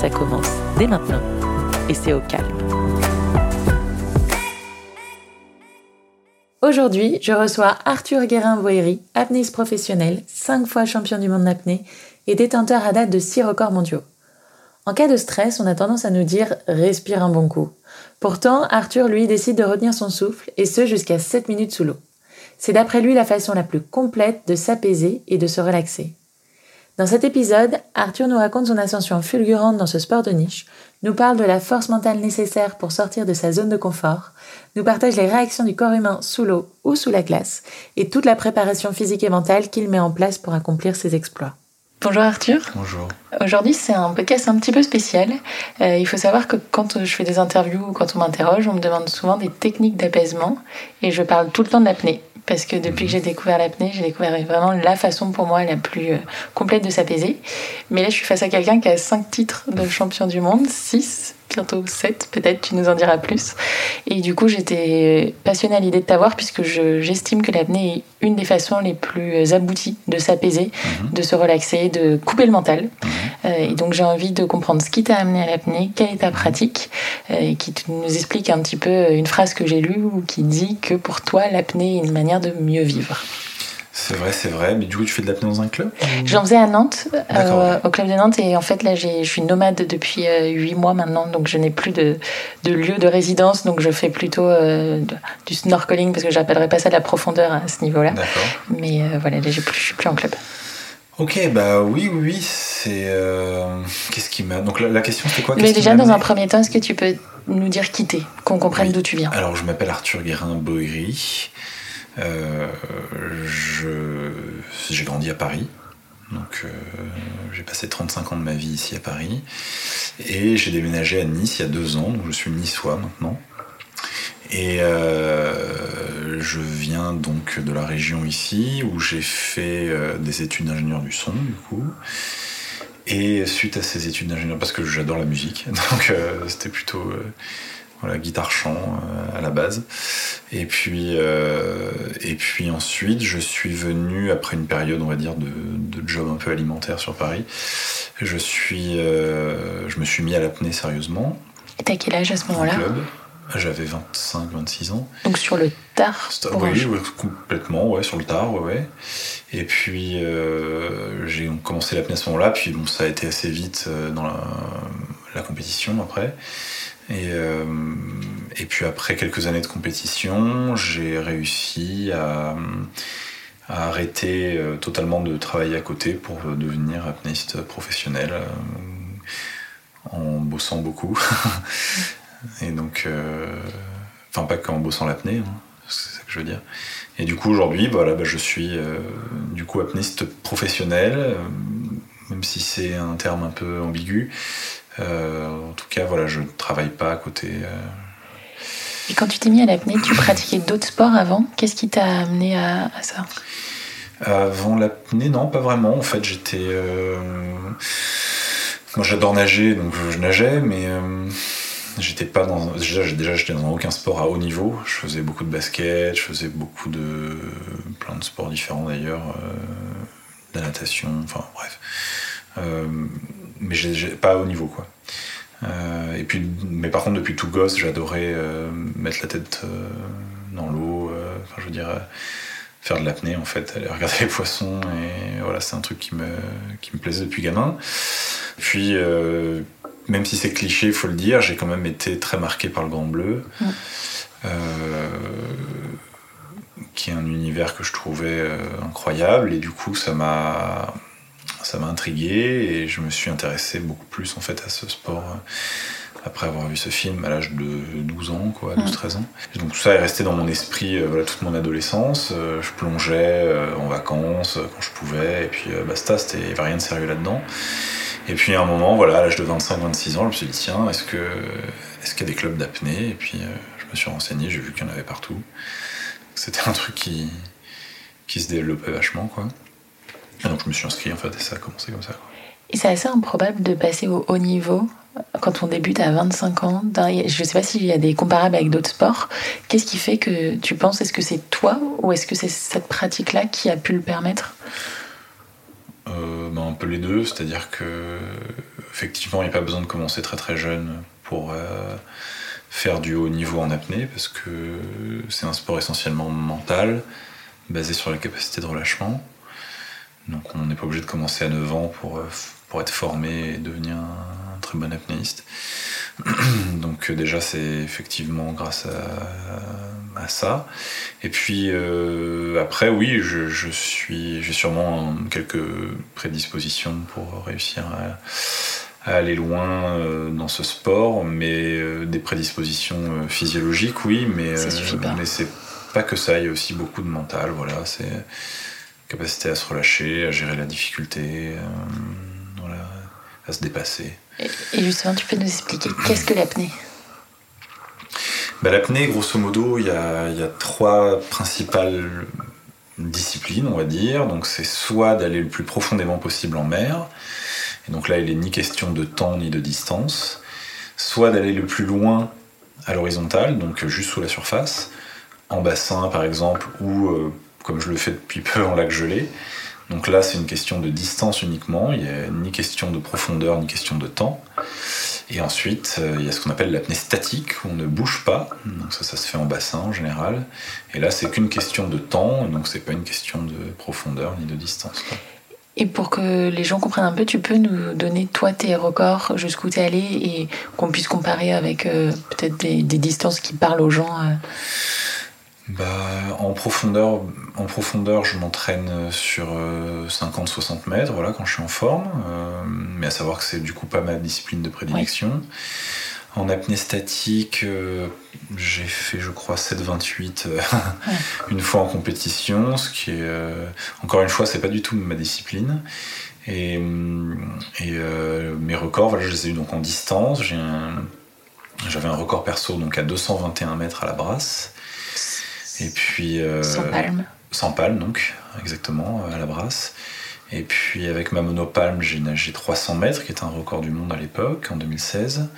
Ça commence dès maintenant et c'est au calme. Aujourd'hui, je reçois Arthur Guérin-Boéry, apnéiste professionnel, 5 fois champion du monde d'apnée et détenteur à date de 6 records mondiaux. En cas de stress, on a tendance à nous dire respire un bon coup. Pourtant, Arthur, lui, décide de retenir son souffle et ce jusqu'à 7 minutes sous l'eau. C'est d'après lui la façon la plus complète de s'apaiser et de se relaxer. Dans cet épisode, Arthur nous raconte son ascension fulgurante dans ce sport de niche, nous parle de la force mentale nécessaire pour sortir de sa zone de confort, nous partage les réactions du corps humain sous l'eau ou sous la glace, et toute la préparation physique et mentale qu'il met en place pour accomplir ses exploits. Bonjour Arthur. Bonjour. Aujourd'hui, c'est un podcast un petit peu spécial. Euh, il faut savoir que quand je fais des interviews ou quand on m'interroge, on me demande souvent des techniques d'apaisement et je parle tout le temps de l'apnée parce que depuis que j'ai découvert l'apnée, j'ai découvert vraiment la façon pour moi la plus euh, complète de s'apaiser. Mais là, je suis face à quelqu'un qui a 5 titres de champion du monde, 6 bientôt 7 peut-être, tu nous en diras plus. Et du coup, j'étais passionnée à l'idée de t'avoir puisque j'estime que l'apnée est une des façons les plus abouties de s'apaiser, mhm. de se relaxer, de couper le mental. Mhm. Euh, et donc j'ai envie de comprendre ce qui t'a amené à l'apnée, quelle est ta pratique, euh, et qui nous explique un petit peu une phrase que j'ai lue ou qui dit que pour toi, l'apnée est une manière de mieux vivre. C'est vrai, c'est vrai. Mais du coup, tu fais de l'apnée dans un club? J'en faisais à Nantes, euh, au club de Nantes. Et en fait, là, je suis nomade depuis euh, huit mois maintenant. Donc, je n'ai plus de, de, lieu de résidence. Donc, je fais plutôt euh, du snorkeling parce que j'appellerais pas ça de la profondeur à ce niveau-là. Mais voilà, là, je ne suis plus en club. Ok, bah oui, oui, oui. C'est. Qu'est-ce qui m'a. Donc, la, question, c'était quoi? Mais déjà, dans un premier temps, est-ce que tu peux nous dire qui t'es, qu'on comprenne d'où tu viens Alors, je m'appelle Arthur Guérin-Boéry. Euh, j'ai grandi à Paris. Donc euh, j'ai passé 35 ans de ma vie ici à Paris. Et j'ai déménagé à Nice il y a deux ans, donc je suis niçois maintenant. Et euh, je viens donc de la région ici où j'ai fait des études d'ingénieur du son du coup. Et suite à ces études d'ingénieur, parce que j'adore la musique, donc c'était plutôt voilà, guitare chant euh, à la base. Et puis, euh, et puis ensuite, je suis venu après une période, on va dire, de, de job un peu alimentaire sur Paris. Je suis, euh, je me suis mis à l'apnée sérieusement. Et t'as quel âge à ce moment-là? J'avais 25, 26 ans. Donc sur le tard Oui, complètement, ouais, sur le tard, ouais, ouais. Et puis j'ai commencé l'apnée à ce moment-là, puis bon, ça a été assez vite dans la, la compétition après. Et, euh, et puis après quelques années de compétition, j'ai réussi à, arrêter euh, totalement de travailler à côté pour devenir apnéiste professionnel euh, en bossant beaucoup. et donc, enfin pas qu'en bossant l'apnée, hein, c'est ça que je veux dire. Et du coup aujourd'hui, voilà, bah, je suis du coup apnéiste professionnel, même si c'est un terme un peu ambigu. Euh, en tout cas, voilà, je ne travaille pas à côté. Euh. Et quand tu t'es mis à l'apnée, tu pratiquais d'autres sports avant? Qu'est-ce qui t'a amené à, ça? Avant l'apnée, non, pas vraiment. En fait, j'étais. Euh, moi, j'adore nager, donc je nageais, mais j'étais pas dans. Déjà, déjà j'étais dans aucun sport à haut niveau. Je faisais beaucoup de basket, je faisais beaucoup de. plein de sports différents d'ailleurs, de la natation, enfin bref mais pas au niveau quoi. Euh, et puis, mais par contre, depuis tout gosse, j'adorais euh, mettre la tête euh, dans l'eau. Enfin, je veux dire, faire de l'apnée en fait, aller regarder les poissons. Et voilà, c'est un truc qui me, qui me plaisait depuis gamin. Puis, même si c'est cliché, il faut le dire, j'ai quand même été très marqué par le Grand Bleu. qui est un univers que je trouvais incroyable et du coup ça m'a ça m'a intrigué et je me suis intéressé beaucoup plus en fait à ce sport euh, après avoir vu ce film à l'âge de 12 ans, quoi, 12-13 ans. donc tout ça est resté dans mon esprit euh, voilà, toute mon adolescence. Euh, je plongeais en vacances quand je pouvais, et puis basta, il n'y avait rien de sérieux là-dedans. Et puis à un moment, voilà, à l'âge de 25-26 ans, je me suis dit, tiens, est-ce que est-ce qu'il y a des clubs d'apnée? Et puis je me suis renseigné, j'ai vu qu'il y en avait partout. C'était un truc qui, qui se développait vachement, quoi. Et donc je me suis inscrit en fait et ça a commencé comme ça. Et c'est assez improbable de passer au haut niveau quand on débute à 25 ans. Je ne sais pas s'il y a des comparables avec d'autres sports. Qu'est-ce qui fait que tu penses, est-ce que c'est toi ou est-ce que c'est cette pratique-là qui a pu le permettre? Euh, ben, Un peu les deux, c'est-à-dire que effectivement il n'y a pas besoin de commencer très très jeune pour euh, faire du haut niveau en apnée parce que c'est un sport essentiellement mental basé sur la capacité de relâchement. Donc on n'est pas obligé de commencer à 9 ans pour, euh, pour être formé et devenir un très bon apnéiste. Donc euh, déjà c'est effectivement grâce à, à, ça. Et puis euh, après oui, je, je suis j'ai sûrement quelques prédispositions pour réussir à, à aller loin dans ce sport, mais des prédispositions physiologiques oui, mais mais c'est pas que ça, il y a aussi beaucoup de mental, voilà, c'est capacité à se relâcher, à gérer la difficulté, euh, voilà, à se dépasser. Et, justement, tu peux nous expliquer qu'est-ce que l'apnée? Bah, L'apnée, grosso modo, il y a, y a, trois principales disciplines, on va dire. Donc, c'est soit d'aller le plus profondément possible en mer, et donc là, il n'est ni question de temps ni de distance, soit d'aller le plus loin à l'horizontale, donc juste sous la surface, en bassin par exemple, ou euh, comme je le fais depuis peu en lac gelé. Donc là, c'est une question de distance uniquement, il n'y a ni question de profondeur, ni question de temps. Et ensuite, euh, il y a ce qu'on appelle l'apnée statique, où on ne bouge pas. Donc ça, ça se fait en bassin en général. Et là, c'est qu'une question de temps, donc c'est pas une question de profondeur ni de distance. Et pour que les gens comprennent un peu, tu peux nous donner toi tes records jusqu'où tu es allé et qu'on puisse comparer avec euh, peut-être des, distances qui parlent aux gens euh bah, en profondeur, en profondeur, je m'entraîne sur 50-60 euh, mètres, voilà, quand je suis en forme. Euh, mais à savoir que c'est du coup pas ma discipline de prédilection. En apnée statique, euh, j'ai fait, je crois, 7,28 une fois en compétition, ce qui est, encore une fois, c'est pas du tout ma discipline. Et, et mes records, voilà, je les ai eu donc en distance. J'avais un, un record perso donc à 221 mètres à la brasse. Et puis. Euh, sans palme. Sans palme, donc, exactement, à la brasse. Et puis avec ma monopalme, j'ai nagé 300 mètres, qui était un record du monde à l'époque, en 2016.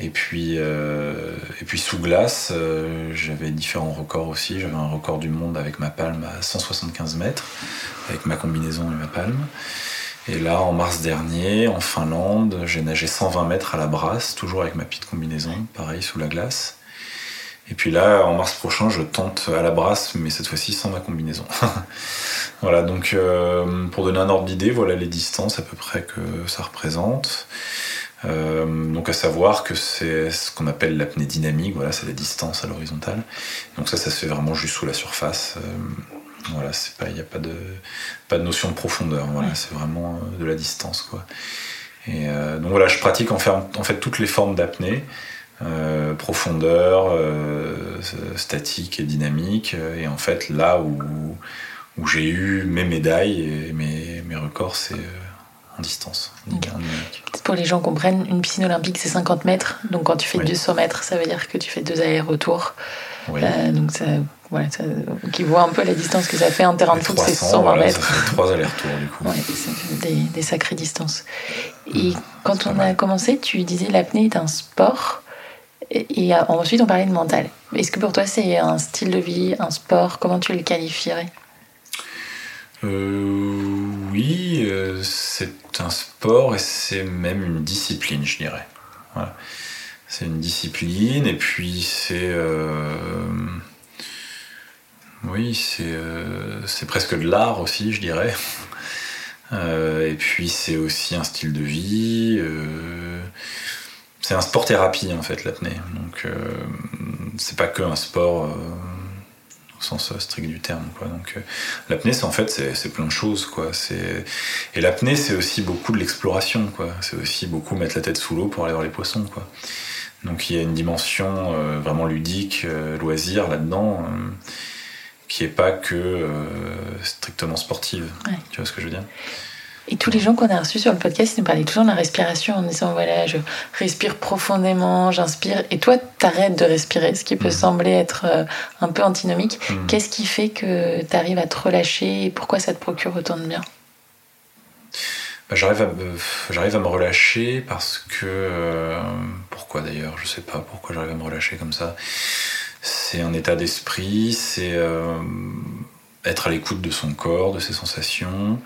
Et puis, euh, et puis sous glace, euh, j'avais différents records aussi. J'avais un record du monde avec ma palme à 175 mètres, avec ma combinaison et ma palme. Et là, en mars dernier, en Finlande, j'ai nagé 120 mètres à la brasse, toujours avec ma petite combinaison, pareil, sous la glace. Et puis là, en mars prochain, je tente à la brasse, mais cette fois-ci sans ma combinaison. voilà, donc euh, pour donner un ordre d'idée, voilà les distances à peu près que ça représente. Euh, donc à savoir que c'est ce qu'on appelle l'apnée dynamique, voilà, c'est la distance à l'horizontale. Donc ça, ça se fait vraiment juste sous la surface. Euh, voilà, c'est pas, il n'y a pas de, pas de notion de profondeur. Voilà, c'est vraiment de la distance, quoi. Et donc voilà, je pratique en fait toutes les formes d'apnée. Euh, profondeur, euh, statique et dynamique. Et en fait, là où, où j'ai eu mes médailles et mes, mes records, c'est euh, en distance. Pour les gens comprennent, une piscine olympique, c'est 50 mètres. Donc quand tu fais 200 mètres, ça veut dire que tu fais deux allers-retours. donc ça, voilà, ça, qui voit un peu la distance que ça fait en terrain de foot, c'est 120 mètres. Ça fait trois allers-retours du coup. des, des, sacrées distances. Et quand on a commencé, tu disais l'apnée est un sport. Et, ensuite, on parlait de mental. Est-ce que pour toi, c'est un style de vie, un sport? Comment tu le qualifierais? Euh, Oui, euh, c'est un sport et c'est même une discipline, je dirais. C'est une discipline et puis c'est. Euh, oui, c'est presque de l'art aussi, je dirais. et puis c'est aussi un style de vie c'est un sport thérapie en fait l'apnée. Donc euh, c'est pas que un sport euh, au sens strict du terme. Quoi. Donc euh, l'apnée c'est en fait c'est plein de choses quoi. Et l'apnée c'est aussi beaucoup de l'exploration quoi. C'est aussi beaucoup mettre la tête sous l'eau pour aller voir les poissons quoi. Donc il y a une dimension vraiment ludique, loisir là-dedans, qui est pas que strictement sportive. Tu vois ce que je veux dire? Et tous les gens qu'on a reçus sur le podcast, ils nous parlaient toujours de la respiration en disant voilà, je respire profondément, j'inspire. Et toi, t'arrêtes de respirer, ce qui peut mmh. sembler être euh, un peu antinomique. Mmh. Qu'est-ce qui fait que tu arrives à te relâcher et pourquoi ça te procure autant de bien? Bah, j'arrive, à me, j'arrive à me relâcher parce que. Euh, pourquoi d'ailleurs? Je sais pas pourquoi j'arrive à me relâcher comme ça. C'est un état d'esprit, c'est euh, être à l'écoute de son corps, de ses sensations.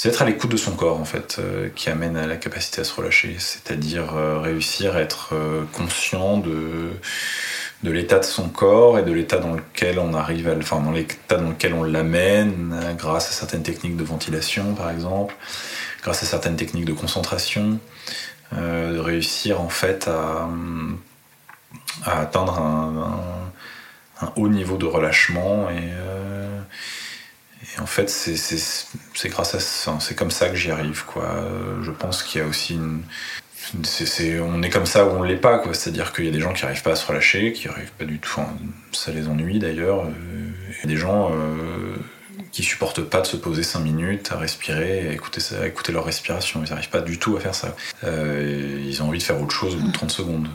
C'est être à l'écoute de son corps en fait euh, qui amène à la capacité à se relâcher, c'est-à-dire réussir à être conscient de, de l'état de son corps et de l'état dans lequel on arrive, à, enfin dans l'état dans lequel on l'amène grâce à certaines techniques de ventilation par exemple, grâce à certaines techniques de concentration, euh, de réussir en fait à, atteindre un, haut niveau de relâchement et, euh, en fait c'est grâce à ça, c'est comme ça que j'y arrive quoi. Je pense qu'il y a aussi une, on est comme ça ou on l'est pas quoi c'est à dire qu'il y a des gens qui n'arrivent pas à se relâcher qui arrivent pas du tout ça les ennuie d'ailleurs euh, il y a des gens qui supportent pas de se poser 5 minutes à respirer, à écouter, leur respiration. Ils n'arrivent pas du tout à faire ça. Euh, ils ont envie de faire autre chose au bout de 30 secondes.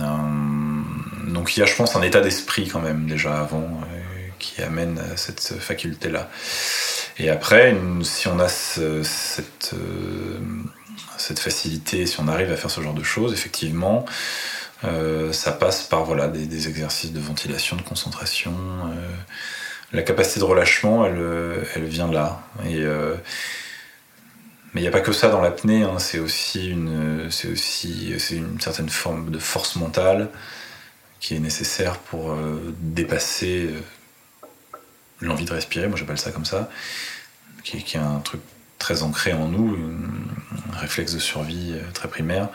Euh, donc il y a, je pense, un état d'esprit quand même déjà avant euh, qui amène à cette faculté-là. Et après, si on a cette, cette facilité, si on arrive à faire ce genre de choses, effectivement, ça passe par voilà, des, exercices de ventilation, de concentration la capacité de relâchement, elle, euh, elle vient là. Et, euh, mais il n'y a pas que ça dans l'apnée, hein. c'est aussi, une, c'est aussi c'est une certaine forme de force mentale qui est nécessaire pour euh, dépasser l'envie de respirer, moi j'appelle ça comme ça, qui, est un truc très ancré en nous, un réflexe de survie très primaire,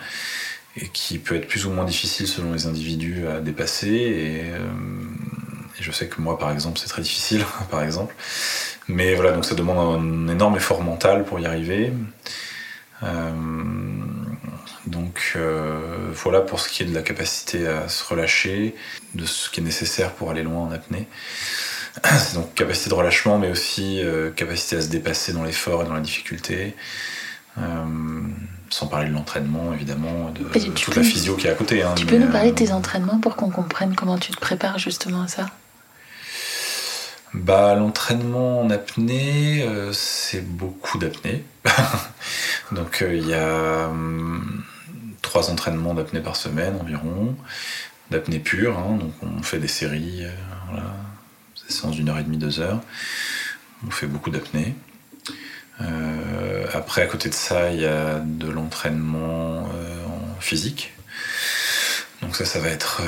et qui peut être plus ou moins difficile selon les individus à dépasser. Et, et je sais que moi, par exemple, c'est très difficile, par exemple. Mais voilà, donc ça demande un énorme effort mental pour y arriver. Euh, donc euh, voilà pour ce qui est de la capacité à se relâcher, de ce qui est nécessaire pour aller loin en apnée. C'est donc capacité de relâchement, mais aussi euh, capacité à se dépasser dans l'effort et dans la difficulté. sans parler de l'entraînement, évidemment, de, toute la physio qui est à côté. Hein, tu peux nous parler de tes entraînements pour qu'on comprenne comment tu te prépares justement à ça? Bah, L'entraînement en apnée, euh, c'est beaucoup d'apnée. Donc euh, il y a hum, trois entraînements d'apnée par semaine environ, d'apnée pure. Hein. donc on fait des séries, euh, voilà, séances d'une heure et demie, deux heures. On fait beaucoup d'apnée. après, à côté de ça, il y a de l'entraînement en physique. Donc ça, ça va être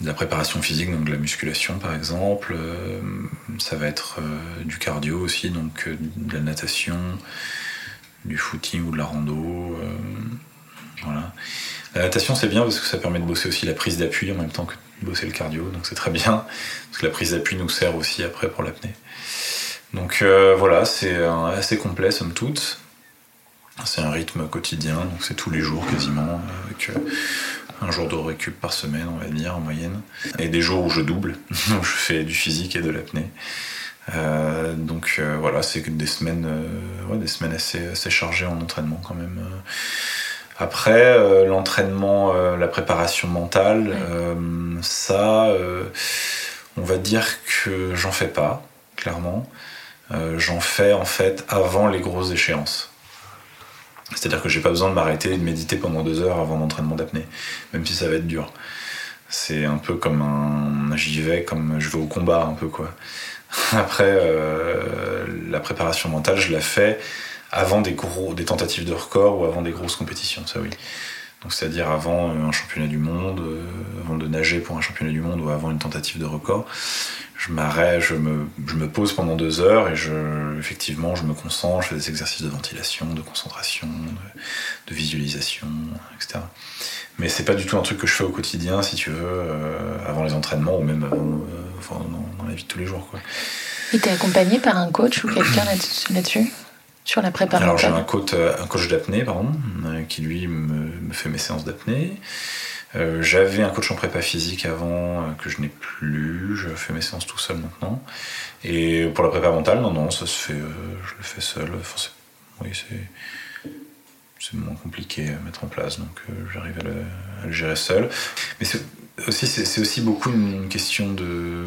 de la préparation physique, donc de la musculation par exemple. Euh, ça va être euh, du cardio aussi, donc euh, de la natation, du footing ou de la rando. voilà. La natation c'est bien parce que ça permet de bosser aussi la prise d'appui en même temps que de bosser le cardio, donc c'est très bien parce que la prise d'appui nous sert aussi après pour l'apnée. Donc voilà, c'est assez complet somme toute. C'est un rythme quotidien, donc c'est tous les jours quasiment, avec un jour de récup par semaine, on va dire, en moyenne. Et des jours où je double, où je fais du physique et de l'apnée. Euh, donc euh, voilà, c'est des semaines, euh, des semaines assez, chargées en entraînement quand même. Après, l'entraînement, la préparation mentale, ça, on va dire que j'en fais pas, clairement. j'en fais en fait avant les grosses échéances. C'est-à-dire que j'ai pas besoin de m'arrêter et de méditer pendant deux heures avant l'entraînement d'apnée, même si ça va être dur. C'est un peu comme un. J'y vais comme je vais au combat, un peu quoi. Après, euh, la préparation mentale, je la fais avant des, gros, des tentatives de record ou avant des grosses compétitions, ça oui. Donc c'est-à-dire avant un championnat du monde, euh, avant de nager pour un championnat du monde ou avant une tentative de record je m'arrête, je me, je me, pose pendant deux heures et je, effectivement, je me concentre, je fais des exercices de ventilation, de concentration, de, visualisation, etc. Mais c'est pas du tout un truc que je fais au quotidien, si tu veux, euh, avant les entraînements ou même avant, euh, dans, la vie de tous les jours. Quoi. Et t'es accompagné par un coach ou quelqu'un là-dessus? Sur la préparation Alors j'ai un coach, euh, un coach d'apnée, pardon, qui lui me, me fait mes séances d'apnée. Euh, j'avais un coach en prépa physique avant euh, que je n'ai plus. Je fais mes séances tout seul maintenant. Et pour la prépa mentale, non, non, ça se fait. Euh, je le fais seul. oui, c'est moins compliqué à mettre en place, donc j'arrive à, le, gérer seul. Mais c'est aussi, c'est aussi beaucoup une question de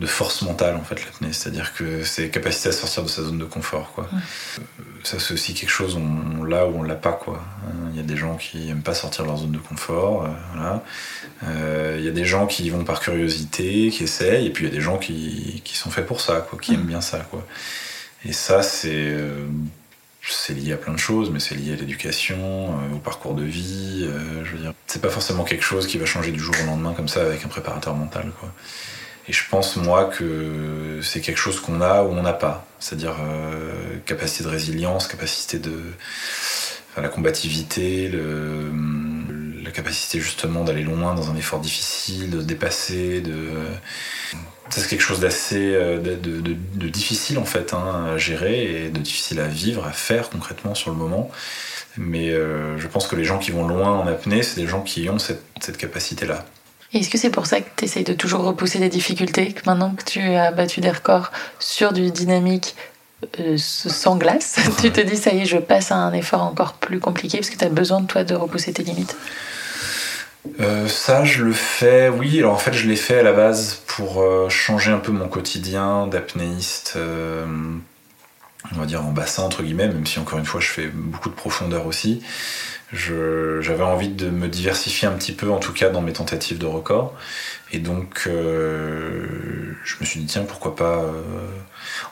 de force mentale en fait l'apnée, c'est-à-dire que c'est capacité à sortir de sa zone de confort quoi. Ça c'est aussi quelque chose on, là où on l'a pas quoi. Il y a des gens qui aiment pas sortir de leur zone de confort, euh, voilà. Euh, il y a des gens qui y vont par curiosité, qui essayent, et puis il y a des gens qui, qui sont faits pour ça quoi, qui aiment bien ça quoi. Et ça c'est euh, c'est lié à plein de choses, mais c'est lié à l'éducation, au parcours de vie. je veux dire, c'est pas forcément quelque chose qui va changer du jour au lendemain comme ça avec un préparateur mental quoi. Et je pense, moi, que c'est quelque chose qu'on a ou on n'a pas. C'est-à-dire euh, capacité de résilience, capacité de. la combativité, la capacité justement d'aller loin dans un effort difficile, de se dépasser, de. C'est quelque chose d'assez euh, difficile en fait hein, à gérer et de difficile à vivre, à faire concrètement sur le moment. Mais euh, je pense que les gens qui vont loin en apnée, c'est des gens qui ont cette capacité-là. Est-ce que c'est pour ça que tu essayes de toujours repousser des difficultés, que maintenant que tu as battu des records sur du dynamique euh, sans glace, tu te dis ça y est, je passe à un effort encore plus compliqué parce que tu as besoin de toi de repousser tes limites? Euh, ça, je le fais, oui. Alors en fait, je l'ai fait à la base pour euh, changer un peu mon quotidien d'apnéiste, on va dire en bassin, entre guillemets, même si encore une fois, je fais beaucoup de profondeur aussi j'avais envie de me diversifier un petit peu, en tout cas dans mes tentatives de record. Et donc, euh, je me suis dit, tiens, pourquoi pas. Euh,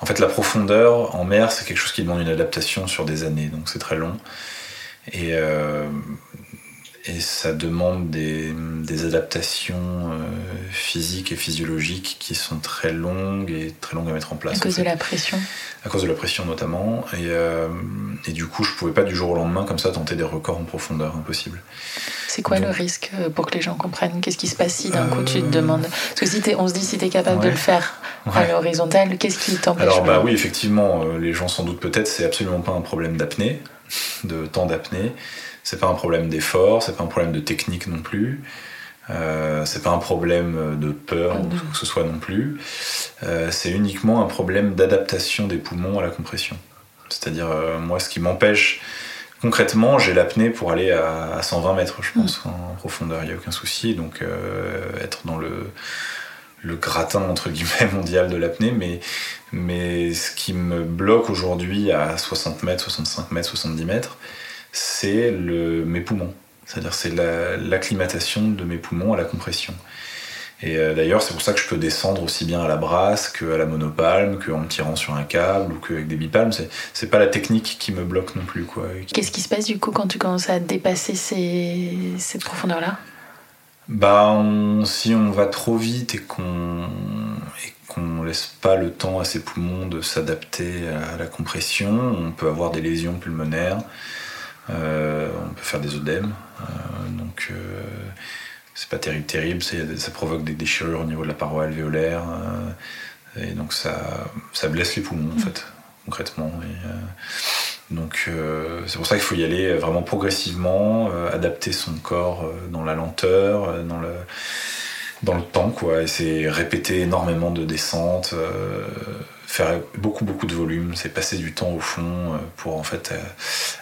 en fait, la profondeur en mer, c'est quelque chose qui demande une adaptation sur des années, donc c'est très long. Et, euh, et ça demande des, des adaptations physiques et physiologiques qui sont très longues et très longues à mettre en place. À cause de la pression À cause de la pression notamment. Et, et du coup, je pouvais pas du jour au lendemain comme ça tenter des records en profondeur, impossible. C'est quoi le risque euh, pour que les gens comprennent Qu'est-ce qui se passe si d'un coup tu te euh, demandes? Parce que si on se dit si tu es capable de le faire à l'horizontale, qu'est-ce qui t'empêche Alors bah oui, effectivement, euh, les gens s'en doutent peut-être, c'est absolument pas un problème d'apnée, de temps d'apnée. C'est pas un problème d'effort, c'est pas un problème de technique non plus. Euh, c'est pas un problème de peur ou que ce soit non plus. c'est uniquement un problème d'adaptation des poumons à la compression. C'est-à-dire, euh, moi, ce qui m'empêche concrètement, j'ai l'apnée pour aller à, 120 mètres, je pense, mm. en profondeur, il n'y a aucun souci. Donc, euh, être dans le, le gratin, entre guillemets, mondial de l'apnée. Mais, mais ce qui me bloque aujourd'hui à 60 mètres, 65 mètres, 70 mètres, c'est mes poumons. C'est-à-dire, c'est l'acclimatation de mes poumons à la compression. Et euh, d'ailleurs, c'est pour ça que je peux descendre aussi bien à la brasse qu'à la monopalme, qu'en me tirant sur un câble ou qu'avec des bipalmes. C'est pas la technique qui me bloque non plus. Qu'est-ce qui se passe du coup quand tu commences à dépasser ces, cette profondeur-là? Bah, Si on va trop vite et qu'on qu'on laisse pas le temps à ses poumons de s'adapter à la compression, on peut avoir des lésions pulmonaires, euh, on peut faire des œdèmes. Euh, donc c'est pas terrible, terrible, ça provoque des déchirures au niveau de la paroi alvéolaire, euh, et donc ça, ça blesse les poumons en mm. fait, concrètement. Euh, donc euh, c'est pour ça qu'il faut y aller vraiment progressivement, adapter son corps dans la lenteur, dans le, dans le temps, quoi, et c'est répéter énormément de descentes, faire beaucoup beaucoup de volume, c'est passer du temps au fond pour en fait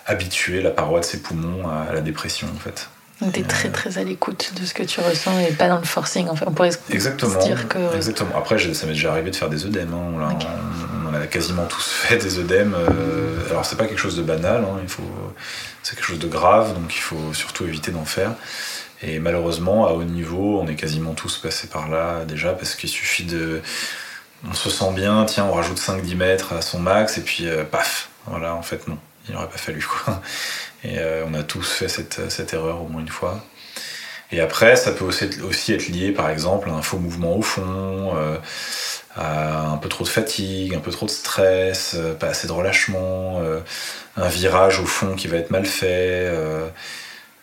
habituer la paroi de ses poumons à la dépression en fait. Donc tu es très très à l'écoute de ce que tu ressens et pas dans le forcing. Enfin, on pourrait exactement, se dire que. Exactement. Après, ça m'est déjà arrivé de faire des œdèmes. Hein. On, a quasiment tous fait des œdèmes. Euh, alors, c'est pas quelque chose de banal. Hein. Il faut, c'est quelque chose de grave, donc il faut surtout éviter d'en faire. Et malheureusement, à haut niveau, on est quasiment tous passés par là déjà parce qu'il suffit de. On se sent bien, tiens, on rajoute 5-10 mètres à son max et puis euh, paf. Voilà, en fait, non. Il n'aurait pas fallu quoi. Et euh, on a tous fait cette, erreur au moins une fois. Et après, ça peut aussi être, lié, par exemple, à un faux mouvement au fond, euh, à un peu trop de fatigue, un peu trop de stress, pas assez de relâchement, un virage au fond qui va être mal fait.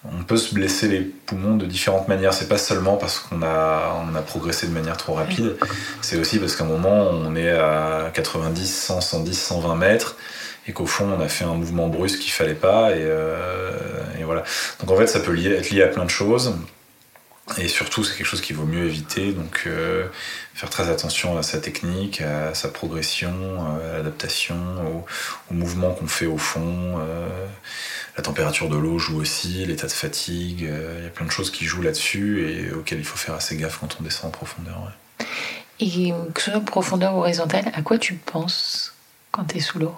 On peut se blesser les poumons de différentes manières. C'est pas seulement parce qu'on a, progressé de manière trop rapide, c'est aussi parce qu'à un moment, on est à 90, 100, 110, 120 mètres et qu'au fond on a fait un mouvement brusque qu'il fallait pas et, euh, voilà donc en fait ça peut être lié à plein de choses Et surtout, c'est quelque chose qu'il vaut mieux éviter, donc euh, faire très attention à sa technique, à sa progression, à l'adaptation, au, mouvement qu'on fait au fond. La température de l'eau joue aussi, l'état de fatigue, il y a plein de choses qui jouent là-dessus et auxquelles il faut faire assez gaffe quand on descend en profondeur. Et que ce soit profondeur ou horizontale, à quoi tu penses quand tu es sous l'eau?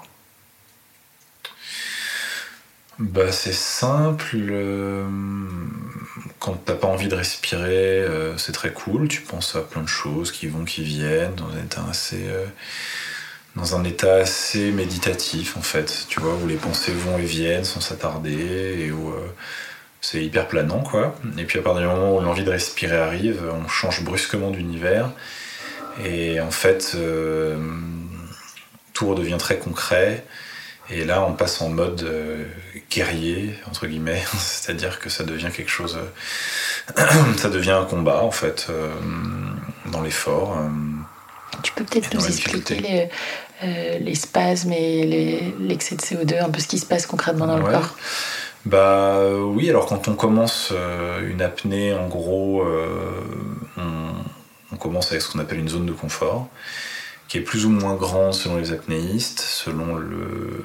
Bah, C'est simple. Euh, quand t'as pas envie de respirer, euh, c'est très cool. Tu penses à plein de choses qui vont, qui viennent, dans un état assez. Euh, dans un état assez méditatif en fait, tu vois, où les pensées vont et viennent sans s'attarder et où c'est hyper planant quoi. Et puis à partir du moment où l'envie de respirer arrive, on change brusquement d'univers et en fait tout redevient très concret et là, on passe en mode euh, guerrier, entre guillemets, c'est-à-dire que ça devient quelque chose. Euh, ça devient un combat, en fait, euh, dans l'effort. tu peux peut-être nous expliquer les, spasmes et l'excès de CO2, un peu ce qui se passe concrètement dans le corps bah oui, alors quand on commence une apnée, en gros, on, commence avec ce qu'on appelle une zone de confort qui est plus ou moins grand selon les apnéistes, selon le,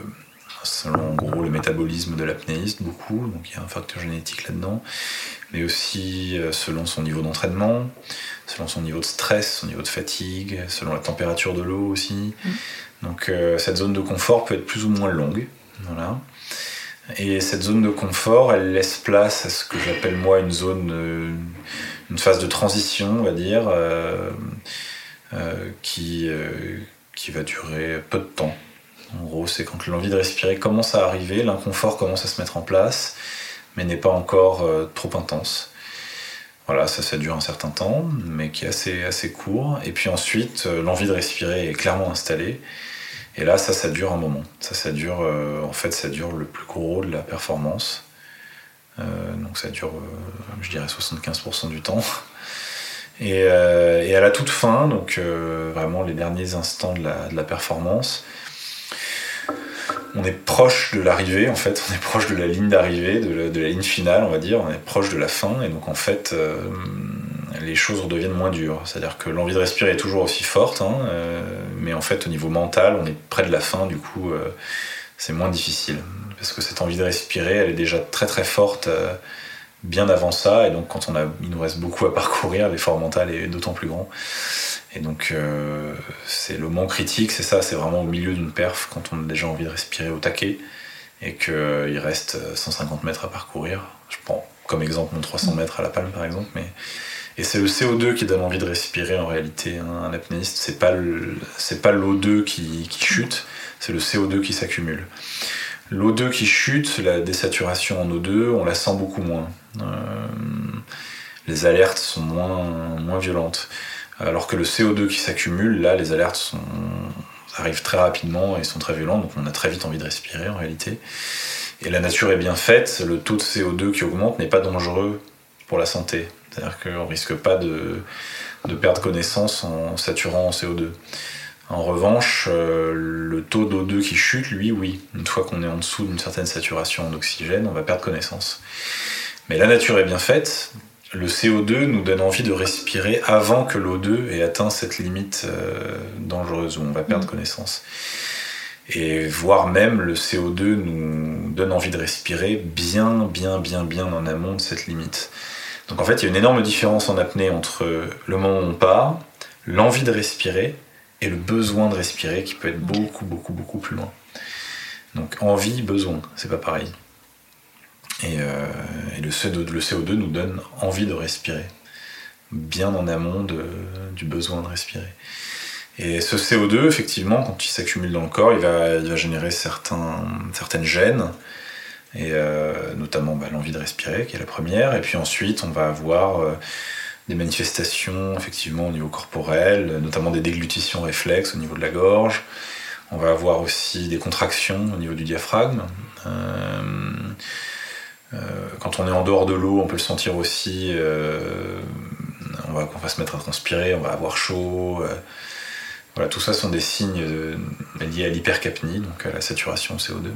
selon en gros le métabolisme de l'apnéiste beaucoup, donc il y a un facteur génétique là-dedans, mais aussi euh, selon son niveau d'entraînement, selon son niveau de stress, son niveau de fatigue, selon la température de l'eau aussi. Mm. Donc euh, cette zone de confort peut être plus ou moins longue. Voilà. Et cette zone de confort, elle laisse place à ce que j'appelle moi une zone, euh, une phase de transition, on va dire. Euh, qui, qui va durer peu de temps. En gros, c'est quand l'envie de respirer commence à arriver, l'inconfort commence à se mettre en place, mais n'est pas encore trop intense. Voilà, ça, ça dure un certain temps, mais qui est assez, assez court. Et puis ensuite, l'envie de respirer est clairement installée. Et là, ça, ça dure un moment. Ça, ça dure, en fait, ça dure le plus gros de la performance. donc ça dure, je dirais, 75% du temps. Euh, et, à la toute fin, donc euh, vraiment les derniers instants de la, performance, on est proche de l'arrivée en fait, on est proche de la ligne d'arrivée, de, la ligne finale on va dire, on est proche de la fin et donc en fait euh, les choses redeviennent moins dures. C'est-à-dire que l'envie de respirer est toujours aussi forte, hein, mais en fait au niveau mental on est près de la fin, du coup c'est moins difficile. Parce que cette envie de respirer elle est déjà très très forte bien avant ça, et donc quand on a, il nous reste beaucoup à parcourir, l'effort mental est d'autant plus grand. Et donc euh, c'est le moment critique, c'est ça, c'est vraiment au milieu d'une perf quand on a déjà envie de respirer au taquet et qu'il euh, reste 150 mètres à parcourir. Je prends comme exemple mon 300 mètres à la palme par exemple, mais et c'est le CO2 qui donne envie de respirer en réalité. Hein, un apnéiste, c'est pas c'est pas l'O2 qui, chute, c'est le CO2 qui s'accumule. L'O2 qui chute, la désaturation en O2, on la sent beaucoup moins. Euh, les alertes sont moins, moins violentes. Alors que le CO2 qui s'accumule, là, les alertes arrivent très rapidement et sont très violentes, donc on a très vite envie de respirer en réalité. Et la nature est bien faite, le taux de CO2 qui augmente n'est pas dangereux pour la santé. C'est-à-dire qu'on ne risque pas de, de perdre connaissance en saturant en CO2. En revanche, euh, le taux d'O2 qui chute, lui, oui. Une fois qu'on est en dessous d'une certaine saturation en oxygène, on va perdre connaissance. Mais la nature est bien faite. Le CO2 nous donne envie de respirer avant que l'O2 ait atteint cette limite euh, dangereuse où on va perdre mm. connaissance. Et voire même le CO2 nous donne envie de respirer bien, bien, bien, bien en amont de cette limite. Donc en fait, il y a une énorme différence en apnée entre le moment où on part, l'envie de respirer, et le besoin de respirer qui peut être beaucoup, beaucoup, beaucoup plus loin. Donc envie, besoin, c'est pas pareil. Et, euh, le, CO2, nous donne envie de respirer, bien en amont du besoin de respirer. Et ce CO2, effectivement, quand il s'accumule dans le corps, il va, générer certains, certaines gènes, et euh, notamment bah, l'envie de respirer, qui est la première. Et puis ensuite, on va avoir euh, des manifestations effectivement au niveau corporel, notamment des déglutitions réflexes au niveau de la gorge. On va avoir aussi des contractions au niveau du diaphragme. Euh, quand on est en dehors de l'eau, on peut le sentir aussi. On, va, va, se mettre à transpirer, on va avoir chaud. voilà, tout ça sont des signes liés à l'hypercapnie, donc à la saturation CO2.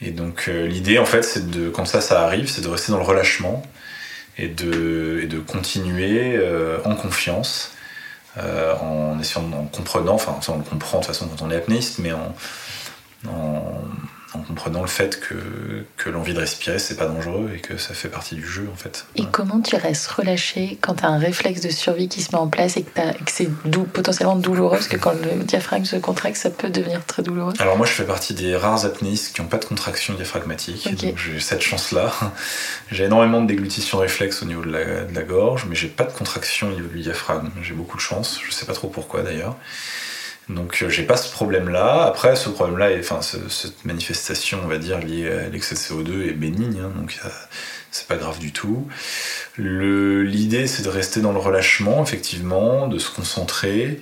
Et donc l'idée, en fait, c'est de, quand ça, ça arrive, c'est de rester dans le relâchement et de, et de continuer en confiance, en essayant, en comprenant, enfin on le comprend de toute façon quand on est apnéiste, mais en en comprenant le fait que, que l'envie de respirer, c'est pas dangereux et que ça fait partie du jeu en fait. Et comment tu restes relâché quand tu as un réflexe de survie qui se met en place et que, c'est potentiellement douloureux Parce que quand le diaphragme se contracte, ça peut devenir très douloureux? Alors moi, je fais partie des rares apnéistes qui n'ont pas de contraction diaphragmatique. Donc j'ai cette chance-là. j'ai énormément de déglutition réflexe au niveau de la, de la gorge, mais j'ai pas de contraction au niveau du diaphragme. J'ai beaucoup de chance. Je sais pas trop pourquoi d'ailleurs. Donc euh, j'ai pas ce problème-là. Après, ce problème-là, enfin cette manifestation, on va dire, liée à l'excès de CO2 est bénigne, hein, donc c'est pas grave du tout. L'idée, c'est de rester dans le relâchement, effectivement, de se concentrer,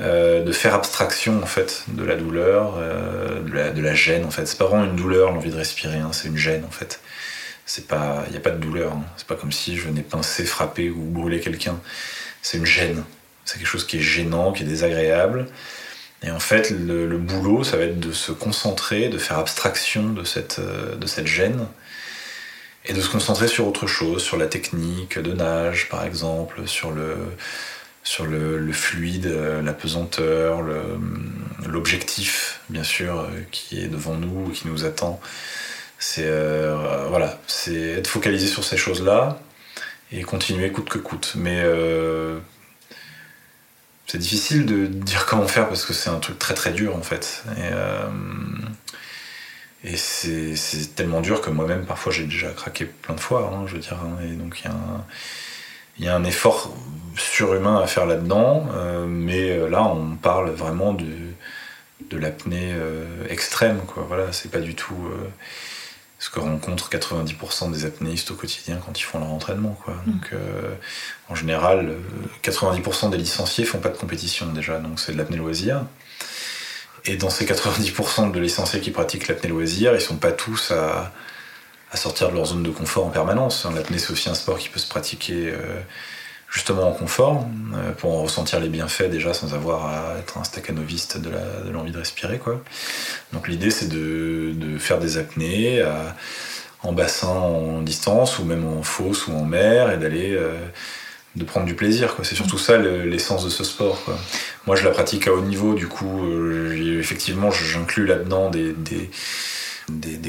euh, de faire abstraction en fait de la douleur, euh, de, la, gêne en fait. C'est pas vraiment une douleur l'envie de respirer, hein, c'est une gêne en fait. C'est pas, il y a pas de douleur. Hein. C'est pas comme si je venais pincer, frapper ou brûler quelqu'un. C'est une gêne. C'est quelque chose qui est gênant, qui est désagréable. Et en fait, le, boulot, ça va être de se concentrer, de faire abstraction de cette, euh, de cette gêne, et de se concentrer sur autre chose, sur la technique de nage, par exemple, sur le, sur le, fluide, euh, la pesanteur, l'objectif, bien sûr, euh, qui est devant nous, qui nous attend. C'est voilà, être focalisé sur ces choses-là et continuer coûte que coûte. Mais c'est difficile de dire comment faire parce que c'est un truc très très dur en fait. Et, euh, c'est tellement dur que moi-même parfois j'ai déjà craqué plein de fois, hein, je veux dire. Hein. et donc il y, a un effort surhumain à faire là-dedans, euh, mais euh, là on parle vraiment de, de l'apnée extrême, quoi. Voilà, c'est pas du tout ce que rencontrent 90% des apnéistes au quotidien quand ils font leur entraînement. Quoi. Mm. Donc, euh, en général, 90% euh, des licenciés font pas de compétition déjà, donc c'est de l'apnée loisir. Et dans ces 90% de licenciés qui pratiquent l'apnée loisir, ils sont pas tous à, sortir de leur zone de confort en permanence. L'apnée, c'est aussi un sport qui peut se pratiquer euh, justement en confort, euh, pour en ressentir les bienfaits déjà sans avoir à être un staccanoviste de l'envie de, respirer. Quoi. Donc l'idée c'est de, faire des apnées en bassin en distance ou même en fosse ou en mer et d'aller euh, de prendre du plaisir. C'est surtout ça l'essence de ce sport. Moi je la pratique à haut niveau, du coup euh, effectivement j'inclus là-dedans des des,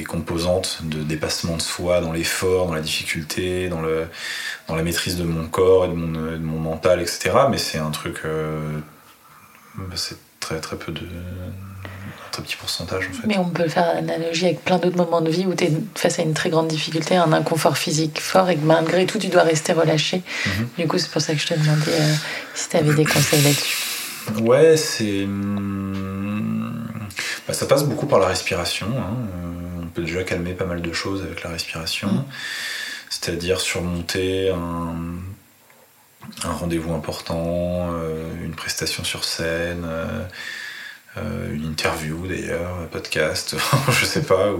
composantes de dépassement de soi dans l'effort, dans la difficulté, dans, le, dans la maîtrise de mon corps et de mon, mon mental, etc. Mais c'est un truc. Euh, bah, c'est très très peu de. Un très petit pourcentage en fait. Mais on peut faire l'analogie avec plein d'autres moments de vie où tu es face à une très grande difficulté, un inconfort physique fort et que malgré tout tu dois rester relâché. Mhm. Du coup, c'est pour ça que je te demandais euh, si tu avais des conseils là-dessus. Ouais, c'est. Hmm, bah, ça passe beaucoup par la respiration. Hein. Euh, on peut déjà calmer pas mal de choses avec la respiration. Mm. C'est-à-dire surmonter un, rendez-vous important, euh, une prestation sur scène, euh, une interview d'ailleurs, un podcast, je sais pas.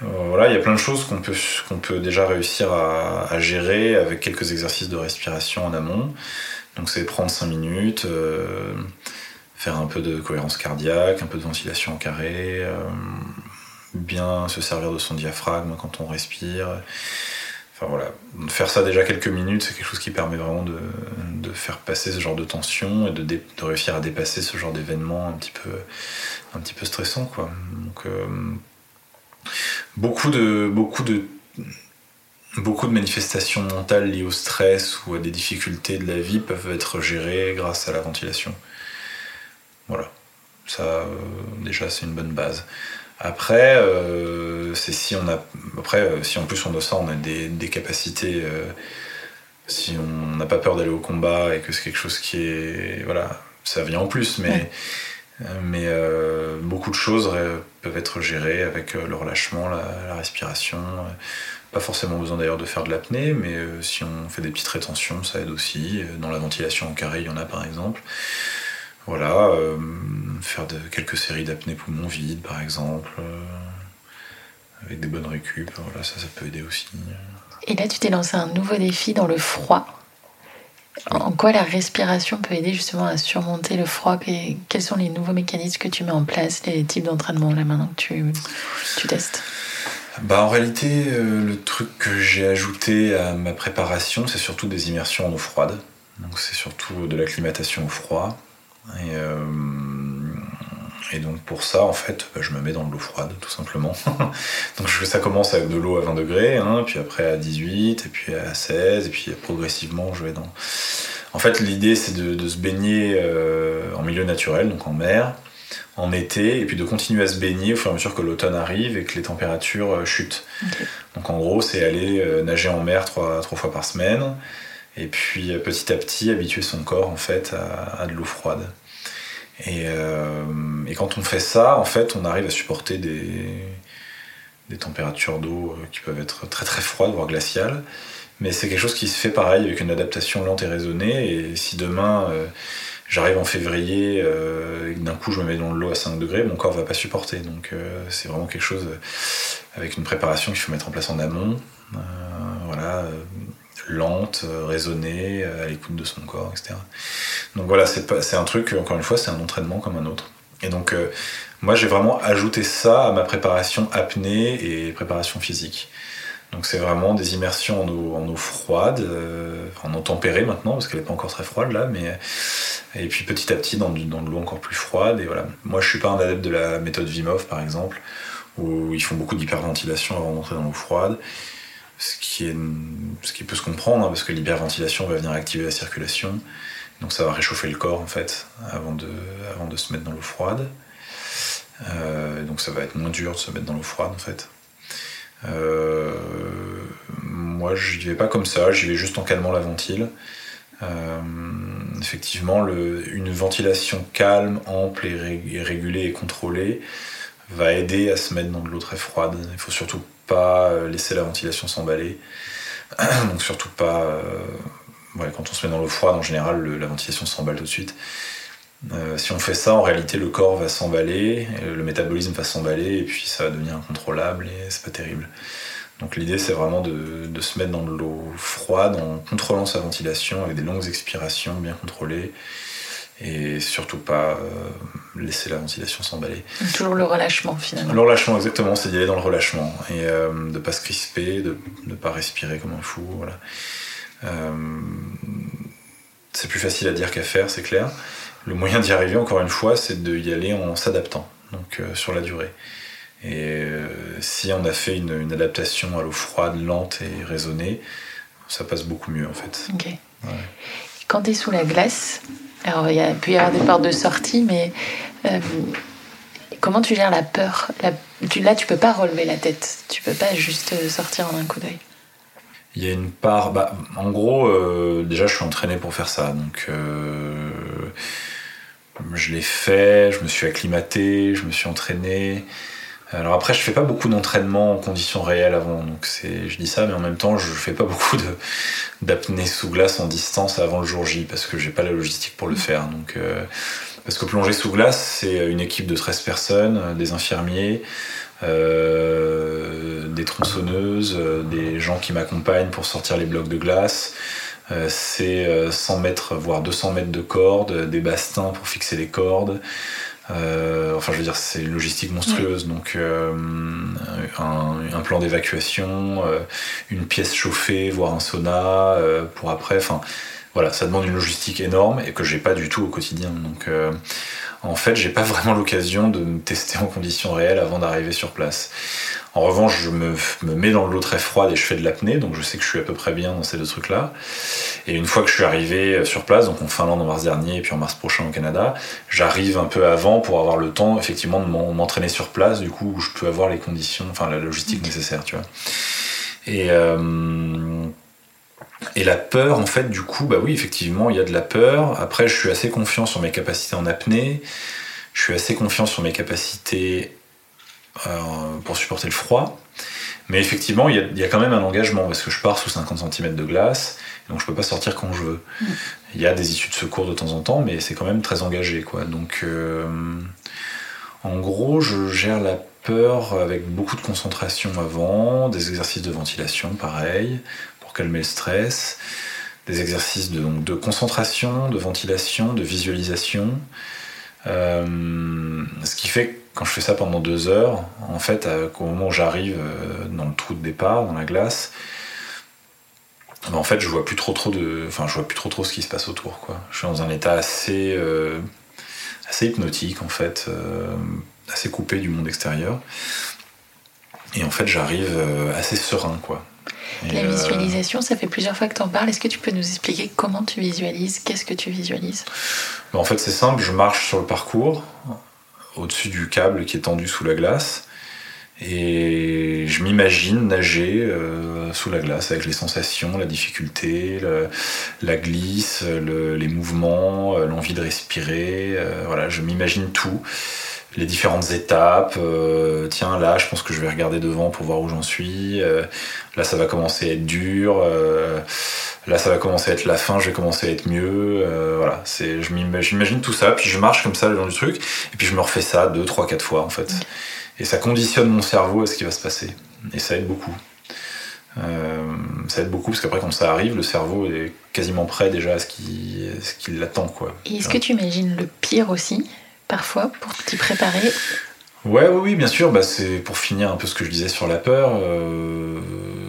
voilà, il y a plein de choses qu'on peut, qu'on peut déjà réussir à, gérer avec quelques exercices de respiration en amont. Donc c'est prendre 5 minutes faire un peu de cohérence cardiaque, un peu de ventilation en carré, euh, bien se servir de son diaphragme quand on respire. Enfin voilà, faire ça déjà quelques minutes, c'est quelque chose qui permet vraiment de, faire passer ce genre de tension et de, réussir à dépasser ce genre d'événement un petit peu, un petit peu stressant quoi. Donc euh, beaucoup de beaucoup de Beaucoup de manifestations mentales liées au stress ou à des difficultés de la vie peuvent être gérées grâce à la ventilation. Voilà. Ça, euh, déjà, c'est une bonne base. Après, euh, c'est si on a, après, euh, si en plus on de ça, on a des, capacités. si on n'a pas peur d'aller au combat et que c'est quelque chose qui est, voilà, ça vient en plus, mais. Mais beaucoup de choses peuvent être gérées avec le relâchement, la, respiration. Pas forcément besoin d'ailleurs de faire de l'apnée, mais si on fait des petites rétentions, ça aide aussi. Dans la ventilation en carré, il y en a par exemple. Voilà, euh, faire de, quelques séries d'apnée poumon vide par exemple, euh, avec des bonnes récup, voilà, ça, ça peut aider aussi. Et là, tu t'es lancé un nouveau défi dans le froid. En quoi la respiration peut aider justement à surmonter le froid? Quels sont les nouveaux mécanismes que tu mets en place, les types d'entraînement là maintenant que tu, tu testes? Bah, En réalité, euh, le truc que j'ai ajouté à ma préparation, c'est surtout des immersions en eau froide. Donc c'est surtout de l'acclimatation au froid. Et, euh, et, donc pour ça, en fait, bah, je me mets dans de l'eau froide, tout simplement. donc ça commence avec de l'eau à 20 degrés, hein, puis après à 18, et puis à 16, et puis progressivement, je vais dans... En fait, l'idée, c'est de, se baigner euh, en milieu naturel, donc en mer, en été, et puis de continuer à se baigner au fur et à mesure que l'automne arrive et que les températures euh, chutent. Donc en gros, c'est aller nager en mer trois, trois, fois par semaine, et puis petit à petit habituer son corps en fait à, de l'eau froide. Et, et, quand on fait ça, en fait, on arrive à supporter des, températures d'eau qui peuvent être très très froides, voire glaciales. Mais c'est quelque chose qui se fait pareil avec une adaptation lente et raisonnée. Et si demain euh, j'arrive en février euh, et d'un coup je me mets dans l'eau à 5 degrés, mon corps va pas supporter. Donc euh, c'est vraiment quelque chose avec une préparation qu'il faut mettre en place en amont. voilà, lente, raisonnée, à l'écoute de son corps, etc. Donc voilà, c'est un truc, encore une fois, c'est un entraînement comme un autre. Et donc moi j'ai vraiment ajouté ça à ma préparation apnée et préparation physique. Donc c'est vraiment des immersions en eau, froide, euh, en eau tempérée maintenant, parce qu'elle n'est pas encore très froide là, mais et puis petit à petit dans, dans de l'eau encore plus froide. Et voilà. Moi je suis pas un adepte de la méthode Vimov par exemple, où ils font beaucoup d'hyperventilation avant d'entrer dans l'eau froide. Ce qui, peut se comprendre, hein, parce que l'hyperventilation va venir activer la circulation. Donc ça va réchauffer le corps en fait avant de, avant de se mettre dans l'eau froide. Euh, donc ça va être moins dur de se mettre dans l'eau froide en fait. Euh, moi, je n'y vais pas comme ça, j'y vais juste en calmant la ventile. Euh, effectivement, une ventilation calme, ample et, régulée et contrôlée va aider à se mettre dans de l'eau très froide. Il faut surtout pas euh, laisser la ventilation s'emballer. Donc surtout pas... quand on se met dans l'eau froide, en général, la ventilation s'emballe tout de suite. Euh, si on fait ça, en réalité, le corps va s'emballer, le métabolisme va s'emballer, et puis ça va devenir incontrôlable, et c'est pas terrible. Donc l'idée, c'est vraiment de, se mettre dans de l'eau froide en contrôlant sa ventilation avec des longues expirations bien contrôlées, et surtout pas euh, laisser la ventilation s'emballer. Toujours le relâchement finalement. Le relâchement, exactement, c'est d'y aller dans le relâchement, et euh, de pas se crisper, de ne pas respirer comme un fou. Voilà. c'est plus facile à dire qu'à faire, c'est clair. Le moyen d'y arriver, encore une fois, c'est d'y aller en s'adaptant, donc euh, sur la durée. Et euh, si on a fait une, adaptation à l'eau froide, lente et raisonnée, ça passe beaucoup mieux en fait. Ok. Quand tu es sous la glace, alors il peut y avoir des portes de sortie, mais euh, comment tu gères la peur? Là, tu peux pas relever la tête, tu peux pas juste sortir en un coup d'œil. Il y a une part, bah, en gros, déjà je suis entraîné pour faire ça, donc je l'ai fait, je me suis acclimaté, je me suis entraîné. Alors après, je fais pas beaucoup d'entraînement en conditions réelles avant, donc c'est, je dis ça, mais en même temps, je fais pas beaucoup de, d'apnée sous glace en distance avant le jour J, parce que j'ai pas la logistique pour le faire. Donc, euh, parce que plonger sous glace, c'est une équipe de 13 personnes, des infirmiers, euh, des tronçonneuses, des gens qui m'accompagnent pour sortir les blocs de glace, euh, c'est 100 euh, mètres, voire 200 mètres de cordes, des bastins pour fixer les cordes. Euh, enfin, je veux dire, c'est une logistique monstrueuse. Donc, un, plan d'évacuation, une pièce chauffée, voire un sauna pour après. Enfin, voilà, ça demande une logistique énorme et que j'ai pas du tout au quotidien. Donc, en fait, j'ai pas vraiment l'occasion de me tester en conditions réelles avant d'arriver sur place. En revanche, je me, mets dans l'eau très froide et je fais de l'apnée, donc je sais que je suis à peu près bien dans ces deux trucs-là. Et une fois que je suis arrivé euh, sur place, donc en Finlande en mars dernier et puis en mars prochain au Canada, j'arrive un peu avant pour avoir le temps effectivement de m'entraîner sur place, du coup où je peux avoir les conditions, enfin la logistique nécessaire, tu vois. Et, euh, et la peur, en fait, du coup, bah oui, effectivement, il y a de la peur. Après, je suis assez confiant sur mes capacités en apnée. Je suis assez confiant sur mes capacités euh, pour supporter le froid. Mais effectivement, il y, a, quand même un engagement parce que je pars sous 50 cm de glace, donc je peux pas sortir quand je veux. Mm. Il y a des issues de secours de temps en temps, mais c'est quand même très engagé, quoi. Donc, euh, en gros, je gère la peur avec beaucoup de concentration avant, des exercices de ventilation, pareil, calmer le stress, des exercices de, concentration, de ventilation, de visualisation. Euh, ce qui fait quand je fais ça pendant deux heures, en fait, au moment où j'arrive dans le trou de départ, dans la glace, ben, en fait, je vois plus trop de, enfin, je vois plus trop trop ce qui se passe autour, quoi. Je suis dans un état assez, assez hypnotique, en fait, assez coupé du monde extérieur. Et en fait, j'arrive assez serein, quoi. La euh, visualisation, ça fait plusieurs fois que tu en parles. Est-ce que tu peux nous expliquer comment tu visualises Qu'est-ce que tu visualises? Ben, En fait, c'est simple. Je marche sur le parcours, au-dessus du câble qui est tendu sous la glace. Et je m'imagine nager euh, sous la glace avec les sensations, la difficulté, la glisse, les mouvements, euh, l'envie de respirer. voilà, je m'imagine tout les différentes étapes. Euh, tiens, là, je pense que je vais regarder devant pour voir où j'en suis. Euh, là, ça va commencer à être dur. Euh, là, ça va commencer à être la fin. Je vais commencer à être mieux. voilà, c'est, je m'imagine tout ça. Puis je marche comme ça le long du truc. Et puis je me refais ça deux, trois, quatre fois en fait. Et ça conditionne mon cerveau à ce qui va se passer. Et ça aide beaucoup. ça aide beaucoup parce qu'après quand ça arrive, le cerveau est quasiment prêt déjà à ce qu'il ce l'attend quoi. Et est-ce que tu imagines le pire aussi? Parfois pour t'y préparer Ouais, oui, oui, bien sûr. Bah, c'est pour finir un peu ce que je disais sur la peur. Euh,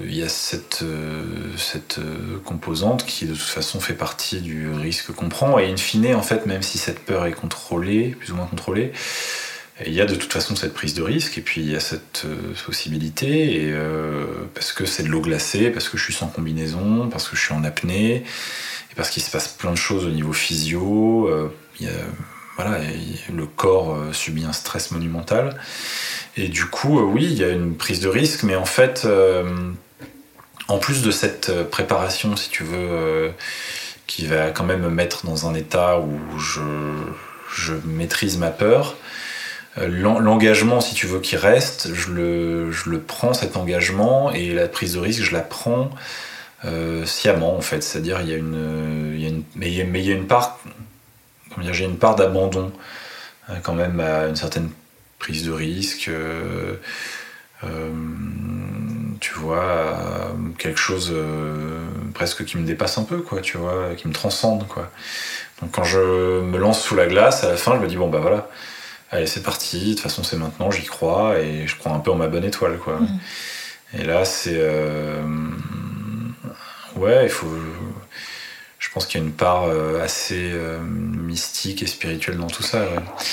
il y a cette, euh, euh, composante qui de toute façon fait partie du risque qu'on prend. Et in fine, en fait, même si cette peur est contrôlée, plus ou moins contrôlée, il y a de toute façon cette prise de risque. Et puis il y a cette possibilité. Et, parce que c'est de l'eau glacée, parce que je suis sans combinaison, parce que je suis en apnée, et parce qu'il se passe plein de choses au niveau physio. Voilà, le corps euh, subit un stress monumental. Et du coup, euh, oui, il y a une prise de risque, mais en fait, euh, en plus de cette préparation, si tu veux, qui va quand même me mettre dans un état où je, maîtrise ma peur, l'engagement, si tu veux, qui reste, je le, je le, prends cet engagement et la prise de risque, je la prends sciemment en fait. C'est-à-dire, il y a une, il y a une mais, il y a une part j'ai une part d'abandon euh, quand même à une certaine prise de risque. Euh, euh, tu vois, quelque chose presque qui me dépasse un peu, quoi, tu vois, qui me transcende, quoi. Donc quand je me lance sous la glace, à la fin, je me dis, bon, bah voilà, allez, c'est parti, de toute façon, c'est maintenant, j'y crois, et je crois un peu en ma bonne étoile, quoi. Mmh. Et là, c'est. Ouais, il faut pense qu'il y a une part euh, assez euh, mystique et spirituelle dans tout ça.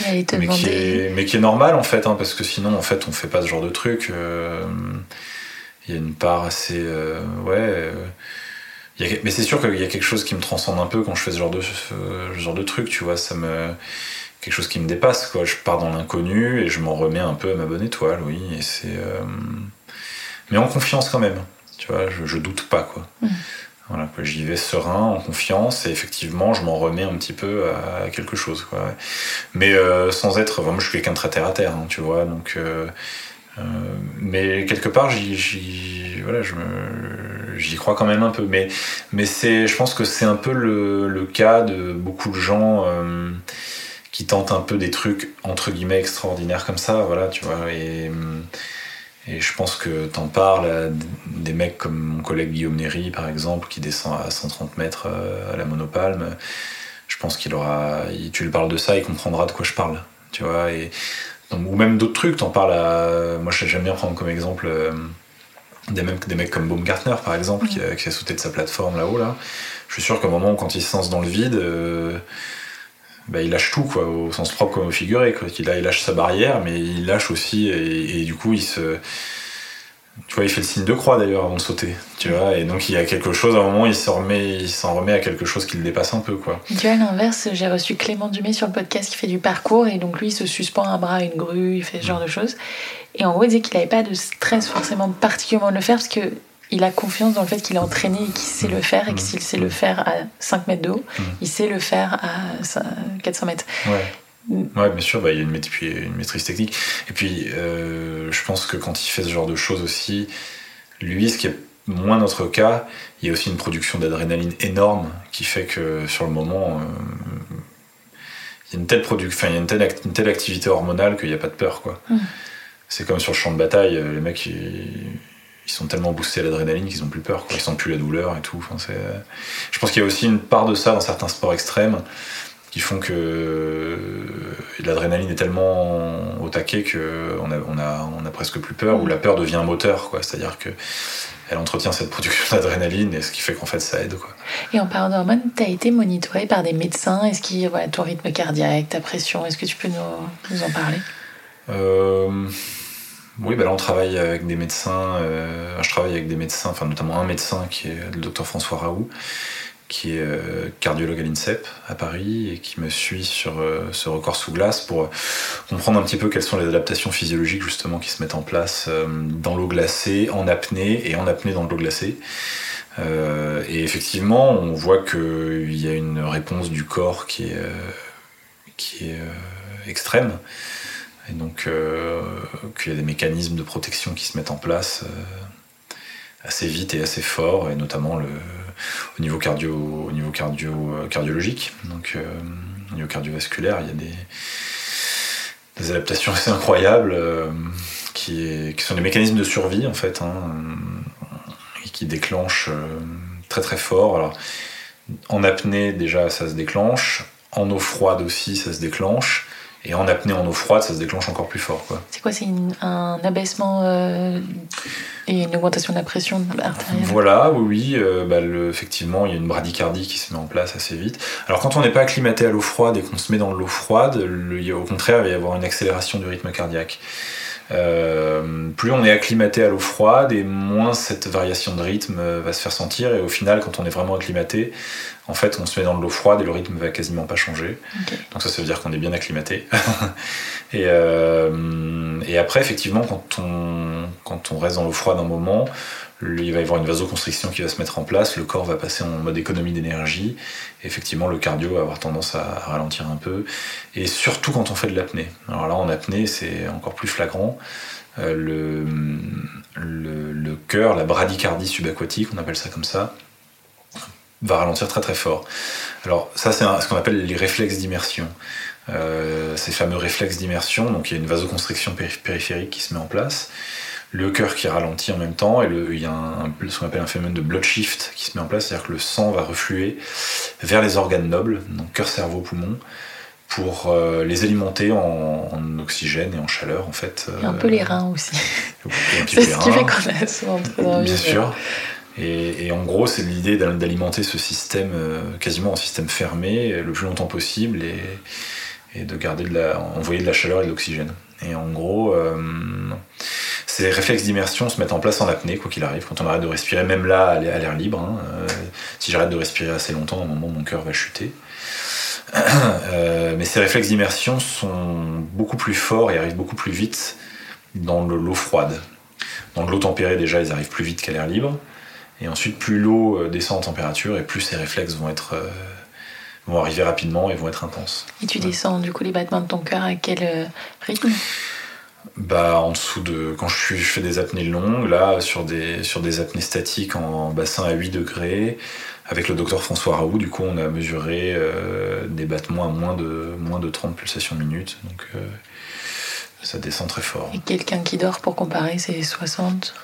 mais, qui est, mais, qui est, normale en fait, hein, parce que sinon en fait on fait pas ce genre de truc. Euh, il y a une part assez. ouais. mais c'est sûr qu'il y a quelque chose qui me transcende un peu quand je fais ce genre de, ce genre de truc, tu vois. Ça me, quelque chose qui me dépasse, quoi. Je pars dans l'inconnu et je m'en remets un peu à ma bonne étoile, oui. Et c'est. mais en confiance quand même, tu vois. Je, je doute pas, quoi. Mmh. Voilà, j'y vais serein, en confiance, et effectivement, je m'en remets un petit peu à quelque chose. Quoi, Mais euh, sans être. moi, je suis quelqu'un de très terre à terre, hein, tu vois, donc. Euh, euh, mais quelque part, j'y, voilà, crois quand même un peu. Mais, mais je pense que c'est un peu le, le, cas de beaucoup de gens qui tentent un peu des trucs entre guillemets extraordinaires comme ça, voilà, tu vois. Et, et je pense que t'en parles des mecs comme mon collègue Guillaume Néry, par exemple, qui descend à 130 mètres euh, à la monopalme. Je pense qu'il aura. Tu lui parles de ça, il comprendra de quoi je parle. Tu vois et, Ou même d'autres trucs, t'en parles à. Moi, j'aime bien prendre comme exemple euh, des, mecs, des mecs comme Baumgartner, par exemple, qui, a, qui, a, sauté de sa plateforme là-haut. Là. Je suis sûr qu'au moment où, quand il se lance dans le vide, euh, bah, il lâche tout, quoi, au sens propre comme au figuré. Quoi. Il, il lâche sa barrière, mais il lâche aussi, et, du coup, il se. Tu vois, il fait le signe de croix d'ailleurs avant de sauter, tu vois, et donc il y a quelque chose, à un moment, il s'en remet, il s'en remet à quelque chose qui le dépasse un peu, quoi. Tu vois, à l'inverse, j'ai reçu Clément Dumais sur le podcast qui fait du parcours, et donc lui, il se suspend un bras à une grue, il fait ce genre de choses. Et en gros, il disait qu'il n'avait pas de stress forcément particulièrement de le faire, parce que il a confiance dans le fait qu'il est entraîné et qu'il sait le faire et que s'il sait le faire à 5 mètres d'eau, mm. il sait le faire à 400 mètres. Ouais. Ouais, bien sûr, bah, il y a une, une, maîtrise technique. Et puis, euh, je pense que quand il fait ce genre de choses aussi, lui, ce qui est moins notre cas, il y a aussi une production d'adrénaline énorme qui fait que sur le moment, euh, il y a une telle, enfin, il y a une telle, une telle activité hormonale qu'il n'y a pas de peur. quoi. Mm. C'est comme sur le champ de bataille, les mecs, ils, ils sont tellement boostés à l'adrénaline qu'ils n'ont plus peur, quoi. ils sentent plus la douleur et tout. Enfin, je pense qu'il y a aussi une part de ça dans certains sports extrêmes qui font que l'adrénaline est tellement au taquet qu'on a, on a, on a presque plus peur, ou la peur devient un moteur. C'est-à-dire que elle entretient cette production d'adrénaline et ce qui fait qu'en fait ça aide. Quoi. Et en parlant d'hormones, tu as été monitoré par des médecins? Est-ce qu'il voilà, ton rythme cardiaque, ta pression, est-ce que tu peux nous, nous en parler? Euh, Oui, bah là on travaille avec des médecins. Euh, je travaille avec des médecins, enfin notamment un médecin qui est le docteur François Raoult, qui est euh, cardiologue à l'INSEP à Paris et qui me suit sur euh, ce record sous glace pour comprendre un petit peu quelles sont les adaptations physiologiques justement qui se mettent en place dans l'eau glacée, en apnée et en apnée dans l'eau glacée. et effectivement, on voit qu'il y a une réponse du corps qui est, qui est extrême. Et donc qu'il y a des mécanismes de protection qui se mettent en place assez vite et assez fort, et notamment au niveau, cardio, au niveau cardio, euh, cardiologique. Donc, euh, au niveau cardiovasculaire, il y a des, adaptations assez incroyables euh, qui, qui, sont des mécanismes de survie en fait, hein, et qui déclenchent très très fort. Alors, en apnée, déjà, ça se déclenche. En eau froide aussi, ça se déclenche. Et en apnée en eau froide, ça se déclenche encore plus fort. C'est quoi C'est un abaissement euh, et une augmentation de la pression artérielle? Voilà, oui, oui. Euh, bah, effectivement, il y a une bradycardie qui se met en place assez vite. Alors quand on n'est pas acclimaté à l'eau froide et qu'on se met dans l'eau froide, au contraire, il va y avoir une accélération du rythme cardiaque. Euh, plus on est acclimaté à l'eau froide et moins cette variation de rythme va se faire sentir et au final quand on est vraiment acclimaté en fait, on se met dans de l'eau froide et le rythme va quasiment pas changer. Donc ça, ça veut dire qu'on est bien acclimaté. et, euh, et, après, effectivement, quand on, quand on reste dans l'eau froide un moment, il va y avoir une vasoconstriction qui va se mettre en place, le corps va passer en mode économie d'énergie, effectivement le cardio va avoir tendance à ralentir un peu, et surtout quand on fait de l'apnée. Alors là en apnée c'est encore plus flagrant, euh, le, le, le cœur, la bradycardie subaquatique, on appelle ça comme ça, va ralentir très très fort. Alors ça c'est ce qu'on appelle les réflexes d'immersion. Euh, ces fameux réflexes d'immersion, donc il y a une vasoconstriction périphérique qui se met en place, le cœur qui ralentit en même temps, et le, il y a un, ce qu'on appelle un phénomène de blood shift qui se met en place, c'est-à-dire que le sang va refluer vers les organes nobles, donc cœur, cerveau, poumon, pour euh, les alimenter en, oxygène et en chaleur en fait. Et un peu les reins aussi. c'est ce qui fait qu'on a souvent Bien sûr. Et, en gros, c'est l'idée d'alimenter ce système euh, quasiment en système fermé le plus longtemps possible et, de garder de la, envoyer de la chaleur et de l'oxygène. Et en gros, euh, ces réflexes d'immersion se mettent en place en apnée, quoi qu'il arrive, quand on arrête de respirer, même là, à l'air libre. Hein, euh, si j'arrête de respirer assez longtemps, à un moment, mon cœur va chuter. mais ces réflexes d'immersion sont beaucoup plus forts et arrivent beaucoup plus vite dans l'eau froide. Dans l'eau tempérée, déjà, ils arrivent plus vite qu'à l'air libre. Et ensuite, plus l'eau euh, descend en température et plus ces réflexes vont être euh, vont arriver rapidement et vont être intenses. Et tu descends du coup les battements de ton cœur à quel euh, rythme? Bah, en dessous de. Quand je, je, fais des apnées longues, là, sur des, sur des apnées statiques en bassin à 8 degrés, avec le docteur François Raoult, du coup, on a mesuré des battements à moins de, moins de 30 pulsations minutes. Donc, ça descend très fort. Et quelqu'un qui dort, pour comparer, c'est 60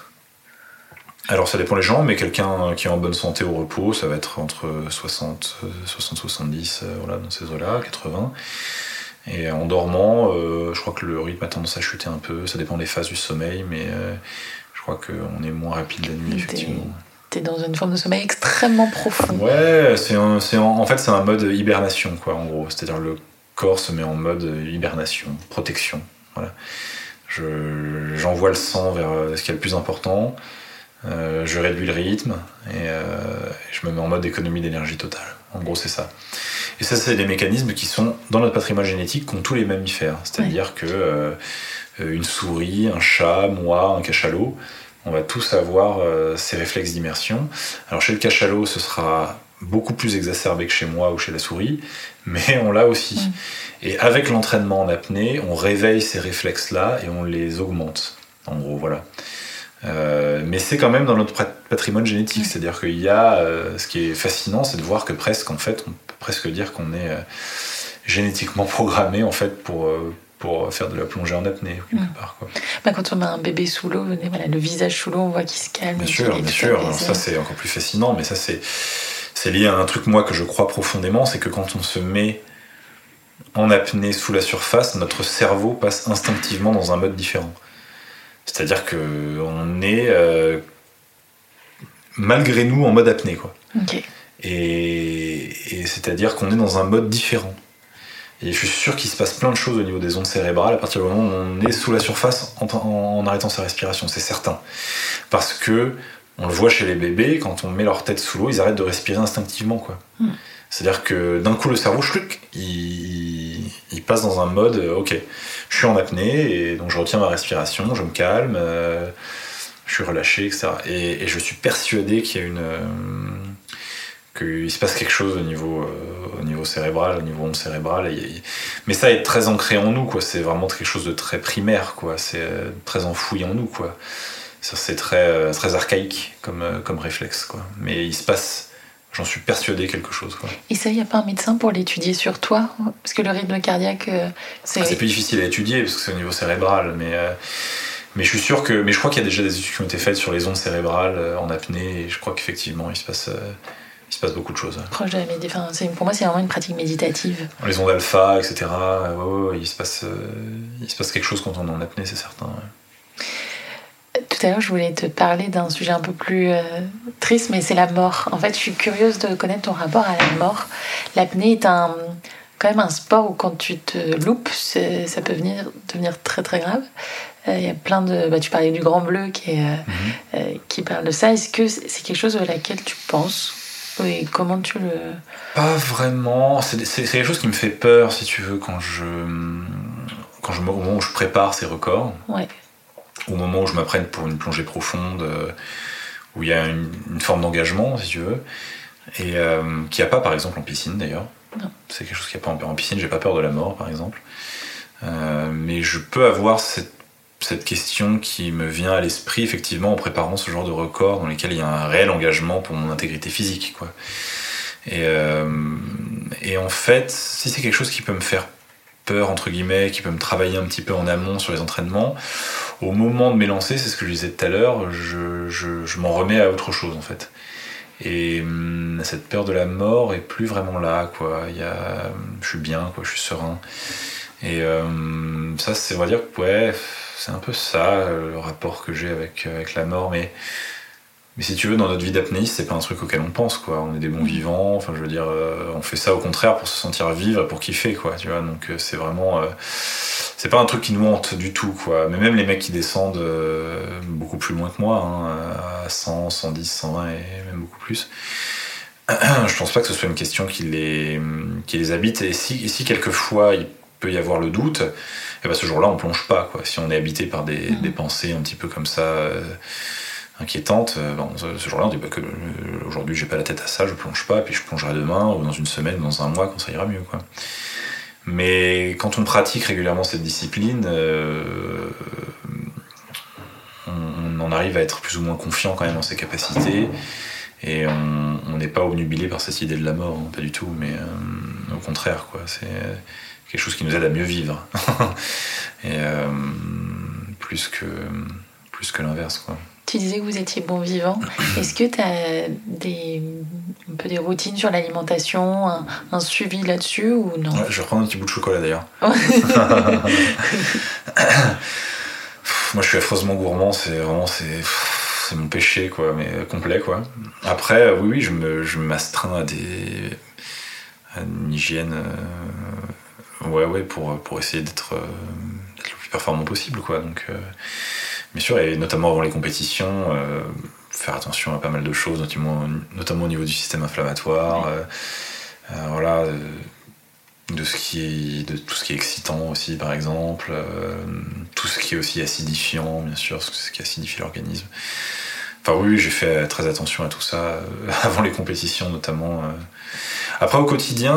alors ça dépend les gens, mais quelqu'un qui est en bonne santé au repos, ça va être entre 60, 60 70, voilà, dans ces eaux-là, 80. Et en dormant, euh, je crois que le rythme a tendance à chuter un peu. Ça dépend des phases du sommeil, mais euh, je crois qu'on est moins rapide la nuit, effectivement. T'es dans une forme de sommeil extrêmement profond. Ouais, c'est en, en, fait c'est un mode hibernation, quoi, en gros. C'est-à-dire le corps se met en mode hibernation, protection. Voilà. J'envoie le sang vers ce qui est le plus important. Euh, je réduis le rythme et euh, je me mets en mode économie d'énergie totale. En gros, c'est ça. Et ça, c'est des mécanismes qui sont dans notre patrimoine génétique qu'ont tous les mammifères. C'est-à-dire que euh, une souris, un chat, moi, un cachalot, on va tous avoir ces réflexes d'immersion. Alors chez le cachalot, ce sera beaucoup plus exacerbé que chez moi ou chez la souris, mais on l'a aussi. Et avec l'entraînement en apnée, on réveille ces réflexes-là et on les augmente. En gros, voilà. Euh, mais c'est quand même dans notre patrimoine génétique, c'est-à-dire qu'il y a, euh, ce qui est fascinant, c'est de voir que presque, en fait, on peut presque dire qu'on est euh, génétiquement programmé en fait pour pour faire de la plongée en apnée quelque part. Quoi. Bah, quand on a un bébé sous l'eau, voilà, le visage sous l'eau, on voit qu'il se calme. Bien sûr, bien sûr. Alors, ça c'est encore plus fascinant, mais ça c'est c'est lié à un truc moi que je crois profondément, c'est que quand on se met en apnée sous la surface, notre cerveau passe instinctivement dans un mode différent. C'est-à-dire que on est euh, malgré nous en mode apnée, quoi. Et, et c'est-à-dire qu'on est dans un mode différent. Et je suis sûr qu'il se passe plein de choses au niveau des ondes cérébrales à partir du moment où on est sous la surface en, en arrêtant sa respiration, c'est certain. Parce que on le voit chez les bébés, quand on met leur tête sous l'eau, ils arrêtent de respirer instinctivement, quoi. Hmm. C'est-à-dire que d'un coup, le cerveau, chluc, il, il, passe dans un mode, euh, ok, je suis en apnée, et donc je retiens ma respiration, je me calme, euh, je suis relâché, etc. Et, je suis persuadé qu'il y a une... Euh, qu'il se passe quelque chose au niveau, au niveau cérébral, au niveau onde cérébrale. mais ça est très ancré en nous, quoi. C'est vraiment quelque chose de très primaire, quoi. C'est très enfoui en nous, quoi. C'est très, très archaïque comme, comme réflexe, quoi. Mais il se passe J'en suis persuadé quelque chose. Quoi. Et ça, il n'y a pas un médecin pour l'étudier sur toi? Parce que le rythme cardiaque, euh, c'est. Ah, c'est plus difficile à étudier parce que c'est au niveau cérébral. Mais, euh, mais je suis sûr que. Mais je crois qu'il y a déjà des études qui ont été faites sur les ondes cérébrales euh, en apnée. Et je crois qu'effectivement, il se passe. il se passe beaucoup de choses. Proche de la enfin, pour moi, c'est vraiment une pratique méditative. Les ondes alpha, etc. il, se passe, il se passe quelque chose quand on est en apnée, c'est certain. Tout à l'heure, je voulais te parler d'un sujet un peu plus euh, triste, mais c'est la mort. En fait, je suis curieuse de connaître ton rapport à la mort. L'apnée est un, quand même un sport où quand tu te loupes, ça peut venir, devenir très très grave. Euh, il y a plein de... Bah, tu parlais du Grand Bleu qui, est, euh, mhm. qui parle de ça. Est-ce que c'est quelque chose à laquelle tu penses? Et comment tu le... Pas vraiment. C'est quelque chose qui me fait peur, si tu veux, quand je... Quand je, au moment où je prépare ces records. Ouais au moment où je m'apprenne pour une plongée profonde, euh, où il y a une, forme d'engagement, si tu veux, et euh, qui n'y a pas par exemple en piscine d'ailleurs. C'est quelque chose qui n'y a pas en, piscine, j'ai pas peur de la mort par exemple. Euh, mais je peux avoir cette, cette, question qui me vient à l'esprit effectivement en préparant ce genre de record dans lesquels il y a un réel engagement pour mon intégrité physique. Quoi. Et, et en fait, si c'est quelque chose qui peut me faire peur, entre guillemets, qui peut me travailler un petit peu en amont sur les entraînements, au moment de m'élancer, c'est ce que je disais tout à l'heure, je, je, m'en remets à autre chose en fait. Et hum, cette peur de la mort est plus vraiment là, quoi. Il y a, je suis bien, quoi, je suis serein. Et hum, ça, c'est, on va dire, ouais, c'est un peu ça le rapport que j'ai avec, avec la mort, mais mais si tu veux, dans notre vie d'apnéiste, c'est pas un truc auquel on pense, quoi. On est des bons mm. vivants, enfin, je veux dire, euh, on fait ça au contraire pour se sentir vivre, pour kiffer, quoi, tu vois. Donc, euh, c'est vraiment. Euh, c'est pas un truc qui nous hante du tout, quoi. Mais même les mecs qui descendent beaucoup plus loin que moi, hein, à 100, 110, 120 et même beaucoup plus, je pense pas que ce soit une question qui les, qui les habite. Et si, si quelquefois il peut y avoir le doute, et eh ben ce jour-là, on plonge pas, quoi. Si on est habité par des, mm. des pensées un petit peu comme ça inquiétante. Euh, ce, jour-là, on dit bah, que euh, aujourd'hui j'ai pas la tête à ça, je plonge pas, puis je plongerai demain, ou dans une semaine, ou dans un mois, quand ça ira mieux. Quoi. Mais quand on pratique régulièrement cette discipline, euh, on, en arrive à être plus ou moins confiant quand même en ses capacités. Et on n'est pas obnubilé par cette idée de la mort, hein, pas du tout, mais au contraire, quoi. C'est quelque chose qui nous aide à mieux vivre. et plus que, plus que l'inverse, quoi. Tu disais que vous étiez bon vivant. Est-ce que tu as des, un peu des routines sur l'alimentation, un, suivi là-dessus ou non? Je vais prendre un petit bout de chocolat d'ailleurs. Moi je suis affreusement gourmand, c'est vraiment c'est, c'est mon péché quoi, mais complet quoi. Après oui oui je, me, je m'astreins à des à une hygiène euh, ouais ouais pour, pour essayer d'être, euh, d'être le plus performant possible quoi donc euh, Bien sûr, et notamment avant les compétitions, euh, faire attention à pas mal de choses, notamment, notamment au niveau du système inflammatoire, euh, euh, voilà, de, ce qui est, de tout ce qui est excitant aussi, par exemple, tout ce qui est aussi acidifiant, bien sûr, ce qui acidifie l'organisme. Enfin oui, j'ai fait très attention à tout ça avant les compétitions notamment. Après au quotidien,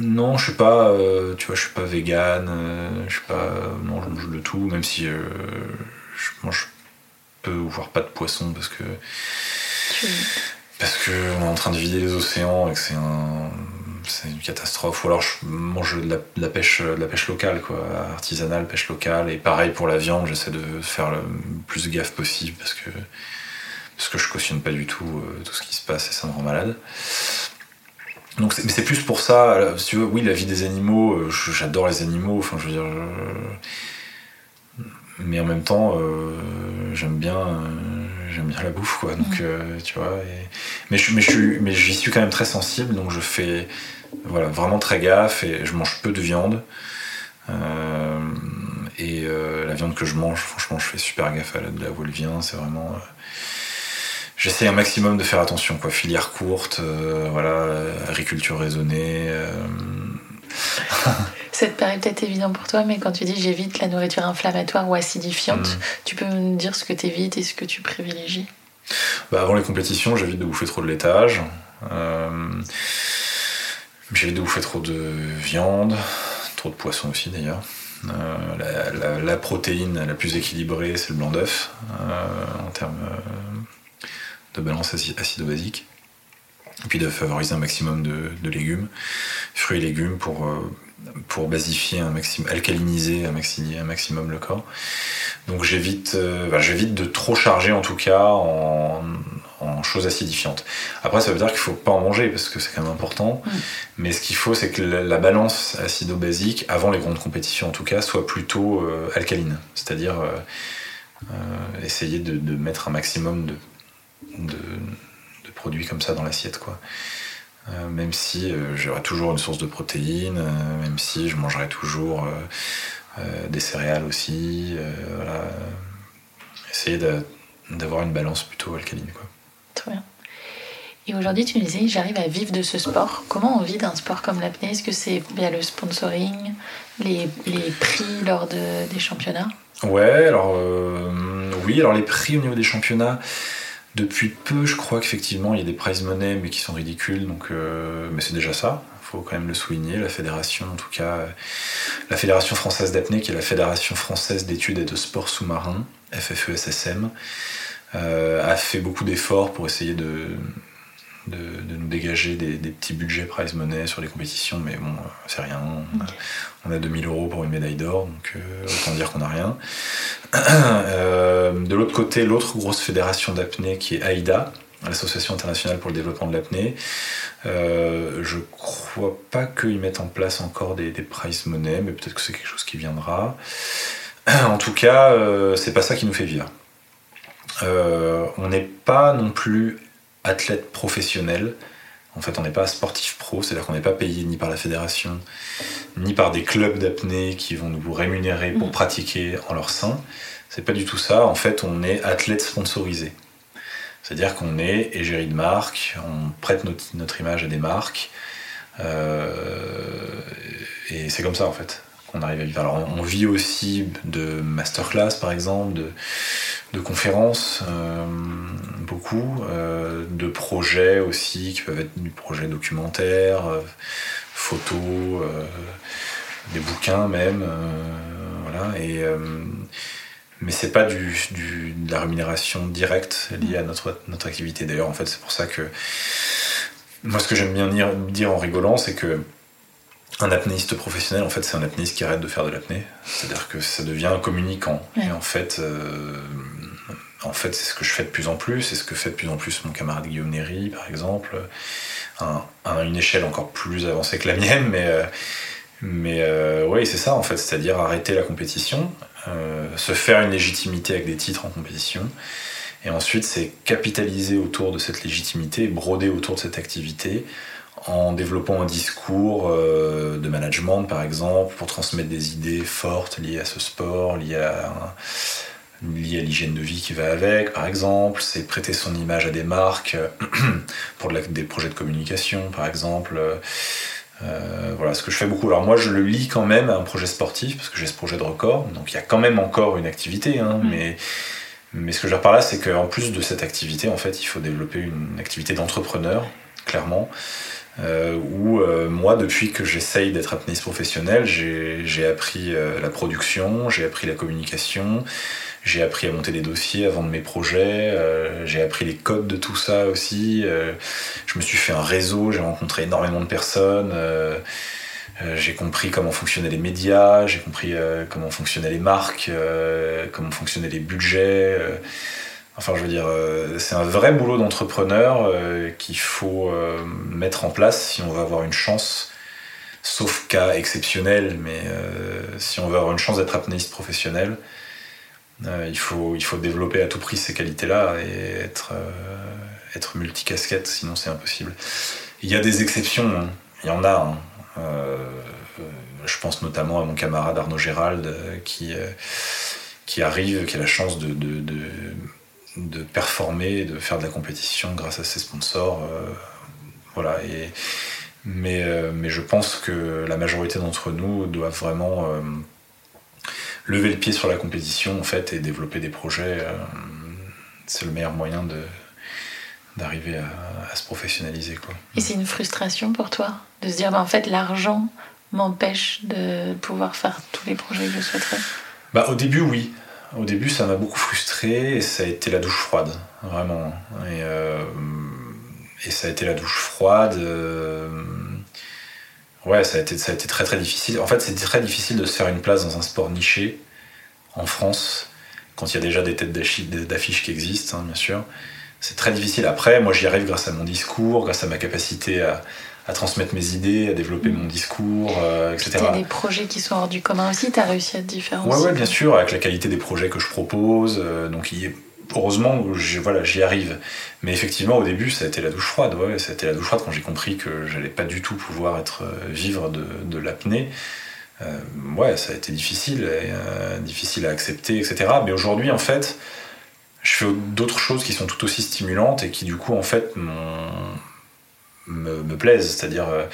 non, je suis pas, euh, tu vois, je suis pas vegan, euh, je suis pas, non, je mange de tout, même si euh, je mange peu ou voire pas de poisson parce que parce que on est en train de vider les océans et que c'est c'est une catastrophe. Ou alors je mange de la, pêche, de la pêche locale, quoi, artisanale, pêche locale. Et pareil pour la viande, j'essaie de faire le plus gaffe possible parce que parce que je cautionne pas du tout tout ce qui se passe et ça me rend malade. donc mais c'est plus pour ça, si tu veux, oui, la vie des animaux, j'adore les animaux, enfin je veux dire. Mais en même temps, j'aime bien j'aime bien la bouffe quoi donc tu vois mais je mais je suis mais j'y suis quand même très sensible donc je fais voilà vraiment très gaffe et je mange peu de viande et la viande que je mange franchement je fais super gaffe à la, de là où elle vient c'est vraiment J'essaie un maximum de faire attention, quoi. Filière courte, euh, voilà, agriculture raisonnée. Euh. Ça te paraît peut-être évident pour toi, mais quand tu dis j'évite la nourriture inflammatoire ou acidifiante, mm. tu peux me dire ce que tu évites et ce que tu privilégies? Bah, Avant les compétitions, j'évite de bouffer trop de laitage. Euh, j'évite de bouffer trop de viande, trop de poisson aussi d'ailleurs. la, protéine la plus équilibrée, c'est le blanc d'œuf en termes de balance acido-basique. Et puis de favoriser un maximum de, légumes, fruits et légumes pour, euh, pour basifier un maximum, alcaliniser un, maximum, un maximum le corps. Donc j'évite euh, j'évite de trop charger en tout cas en, choses acidifiantes. Après ça veut dire qu'il faut pas en manger parce que c'est quand même important. Mm. Mais ce qu'il faut c'est que la, balance acido-basique, avant les grandes compétitions en tout cas, soit plutôt euh, alcaline. C'est-à-dire essayer de, de, mettre un maximum de de, produits comme ça dans l'assiette. quoi. Euh, même si euh, j'aurai toujours une source de protéines, euh, même si je mangerai toujours des céréales aussi. voilà. Essayer d'avoir une balance plutôt alcaline. Quoi. Très bien. Et aujourd'hui, tu me disais, j'arrive à vivre de ce sport. Comment on vit d'un sport comme l'apnée? Est-ce que c'est via le sponsoring, les, les prix lors de, des championnats? Ouais, alors oui, alors les prix au niveau des championnats, depuis peu, je crois qu'effectivement, il y a des prize money, mais qui sont ridicules, donc, euh, mais c'est déjà ça. Il faut quand même le souligner. La fédération, en tout cas, la Fédération française d'apnée, qui est la Fédération française d'études et de sport sous-marin, FFESSM, euh, a fait beaucoup d'efforts pour essayer de, de, nous dégager des, petits budgets prize money sur les compétitions, mais bon, c'est rien. On a, 2000 euros pour une médaille d'or, donc euh, autant dire qu'on n'a rien. Euh, de l'autre côté, l'autre grosse fédération d'apnée qui est AIDA, l'Association internationale pour le développement de l'apnée. Euh, je crois pas qu'ils mettent en place encore des, prize money, mais peut-être que c'est quelque chose qui viendra. En tout cas, euh, c'est pas ça qui nous fait vivre. on n'est pas non plus athlète professionnel. En fait, on n'est pas sportif pro, c'est-à-dire qu'on n'est pas payé ni par la fédération, ni par des clubs d'apnée qui vont nous rémunérer pour mm. pratiquer en leur sein. C'est pas du tout ça. En fait, on est athlète sponsorisé. C'est-à-dire qu'on est égérie de marque, on prête notre, image à des marques. Euh, et c'est comme ça, en fait, qu'on arrive à vivre. Alors, on vit aussi de masterclass, par exemple, de, conférences, euh, beaucoup, euh, de projets aussi, qui peuvent être du projet documentaire, euh, photos, des bouquins même, voilà. Et, mais c'est pas du, de la rémunération directe liée à notre, activité. D'ailleurs, en fait, c'est pour ça que moi, ce que j'aime bien dire en rigolant, c'est que un apnéiste professionnel, en fait, c'est un apnéiste qui arrête de faire de l'apnée. C'est-à-dire que ça devient un communicant. Et en fait, en fait, c'est ce que je fais de plus en plus, c'est ce que fait de plus en plus mon camarade Guillaume Néry, par exemple, à, une échelle encore plus avancée que la mienne, mais, euh, mais euh, oui, c'est ça en fait, c'est-à-dire arrêter la compétition, euh, se faire une légitimité avec des titres en compétition, et ensuite c'est capitaliser autour de cette légitimité, broder autour de cette activité en développant un discours de management par exemple pour transmettre des idées fortes liées à ce sport, liées à lié à l'hygiène de vie qui va avec, par exemple, c'est prêter son image à des marques pour des projets de communication, par exemple. Euh, voilà ce que je fais beaucoup. Alors moi, je le lis quand même à un projet sportif parce que j'ai ce projet de record, donc il y a quand même encore une activité, hein, mm. mais mais ce que je veux dire par là, c'est qu'en plus de cette activité, en fait, il faut développer une activité d'entrepreneur, clairement. Euh, où euh, moi, depuis que j'essaye d'être apnéiste professionnel, j'ai appris euh, la production, j'ai appris la communication, j'ai appris à monter des dossiers, à vendre mes projets, j'ai appris les codes de tout ça aussi. Je me suis fait un réseau, j'ai rencontré énormément de personnes. J'ai compris comment fonctionnaient les médias, j'ai compris comment fonctionnaient les marques, comment fonctionnaient les budgets. Enfin, je veux dire, c'est un vrai boulot d'entrepreneur qu'il faut mettre en place si on veut avoir une chance, sauf cas exceptionnel, mais si on veut avoir une chance d'être apnéiste professionnel, il, faut, développer à tout prix ces qualités-là et être, multicasquette, sinon c'est impossible. Il y a des exceptions, hein. il y en a. Hein. Euh, je pense notamment à mon camarade Arnaud Gérald euh, qui, euh, arrive, qui a la chance de, performer, de faire de la compétition grâce à ses sponsors. voilà, et, mais, mais je pense que la majorité d'entre nous doivent vraiment lever le pied sur la compétition en fait et développer des projets. c'est le meilleur moyen de, d'arriver à, se professionnaliser. Quoi. Et c'est une frustration pour toi de se dire bah, en fait l'argent m'empêche de pouvoir faire tous les projets que je souhaiterais? Bah, Au début, oui. Au début, ça m'a beaucoup frustré et ça a été la douche froide, vraiment. Et, euh, ça a été la douche froide. Euh, ouais, ça a, été, ça a été très très difficile. En fait, c'est très difficile de se faire une place dans un sport niché en France quand il y a déjà des têtes d'affiches qui existent, hein, bien sûr c'est très difficile. Après, moi, j'y arrive grâce à mon discours, grâce à ma capacité à, transmettre mes idées, à développer mon discours, euh, etc. Tu as des projets qui sont hors du commun aussi, tu as réussi à te différencier Oui, ouais, bien sûr, avec la qualité des projets que je propose. Euh, donc, heureusement, voilà, j'y arrive. Mais effectivement, au début, ça a été la douche froide. Ouais, ça a été la douche froide quand j'ai compris que j'allais pas du tout pouvoir être euh, vivre de, de l'apnée. ouais, ça a été difficile, difficile à accepter, etc. Mais aujourd'hui, en fait, je fais d'autres choses qui sont tout aussi stimulantes et qui du coup en fait me, me, plaisent. C'est-à-dire euh,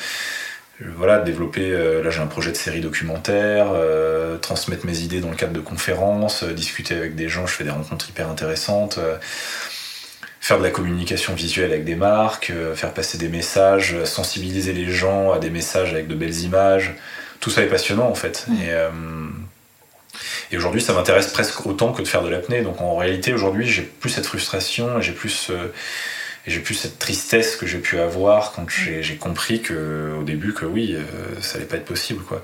voilà, développer, euh, là j'ai un projet de série documentaire, euh, transmettre mes idées dans le cadre de conférences, discuter avec des gens, je fais des rencontres hyper intéressantes, faire de la communication visuelle avec des marques, faire passer des messages, sensibiliser les gens à des messages avec de belles images. Tout ça est passionnant en fait. Mmh. Et, et aujourd'hui, ça m'intéresse presque autant que de faire de l'apnée. Donc en réalité, aujourd'hui, j'ai plus cette frustration, j'ai plus, euh, j'ai plus cette tristesse que j'ai pu avoir quand j'ai compris que, au début que oui, euh, ça allait pas être possible. Quoi.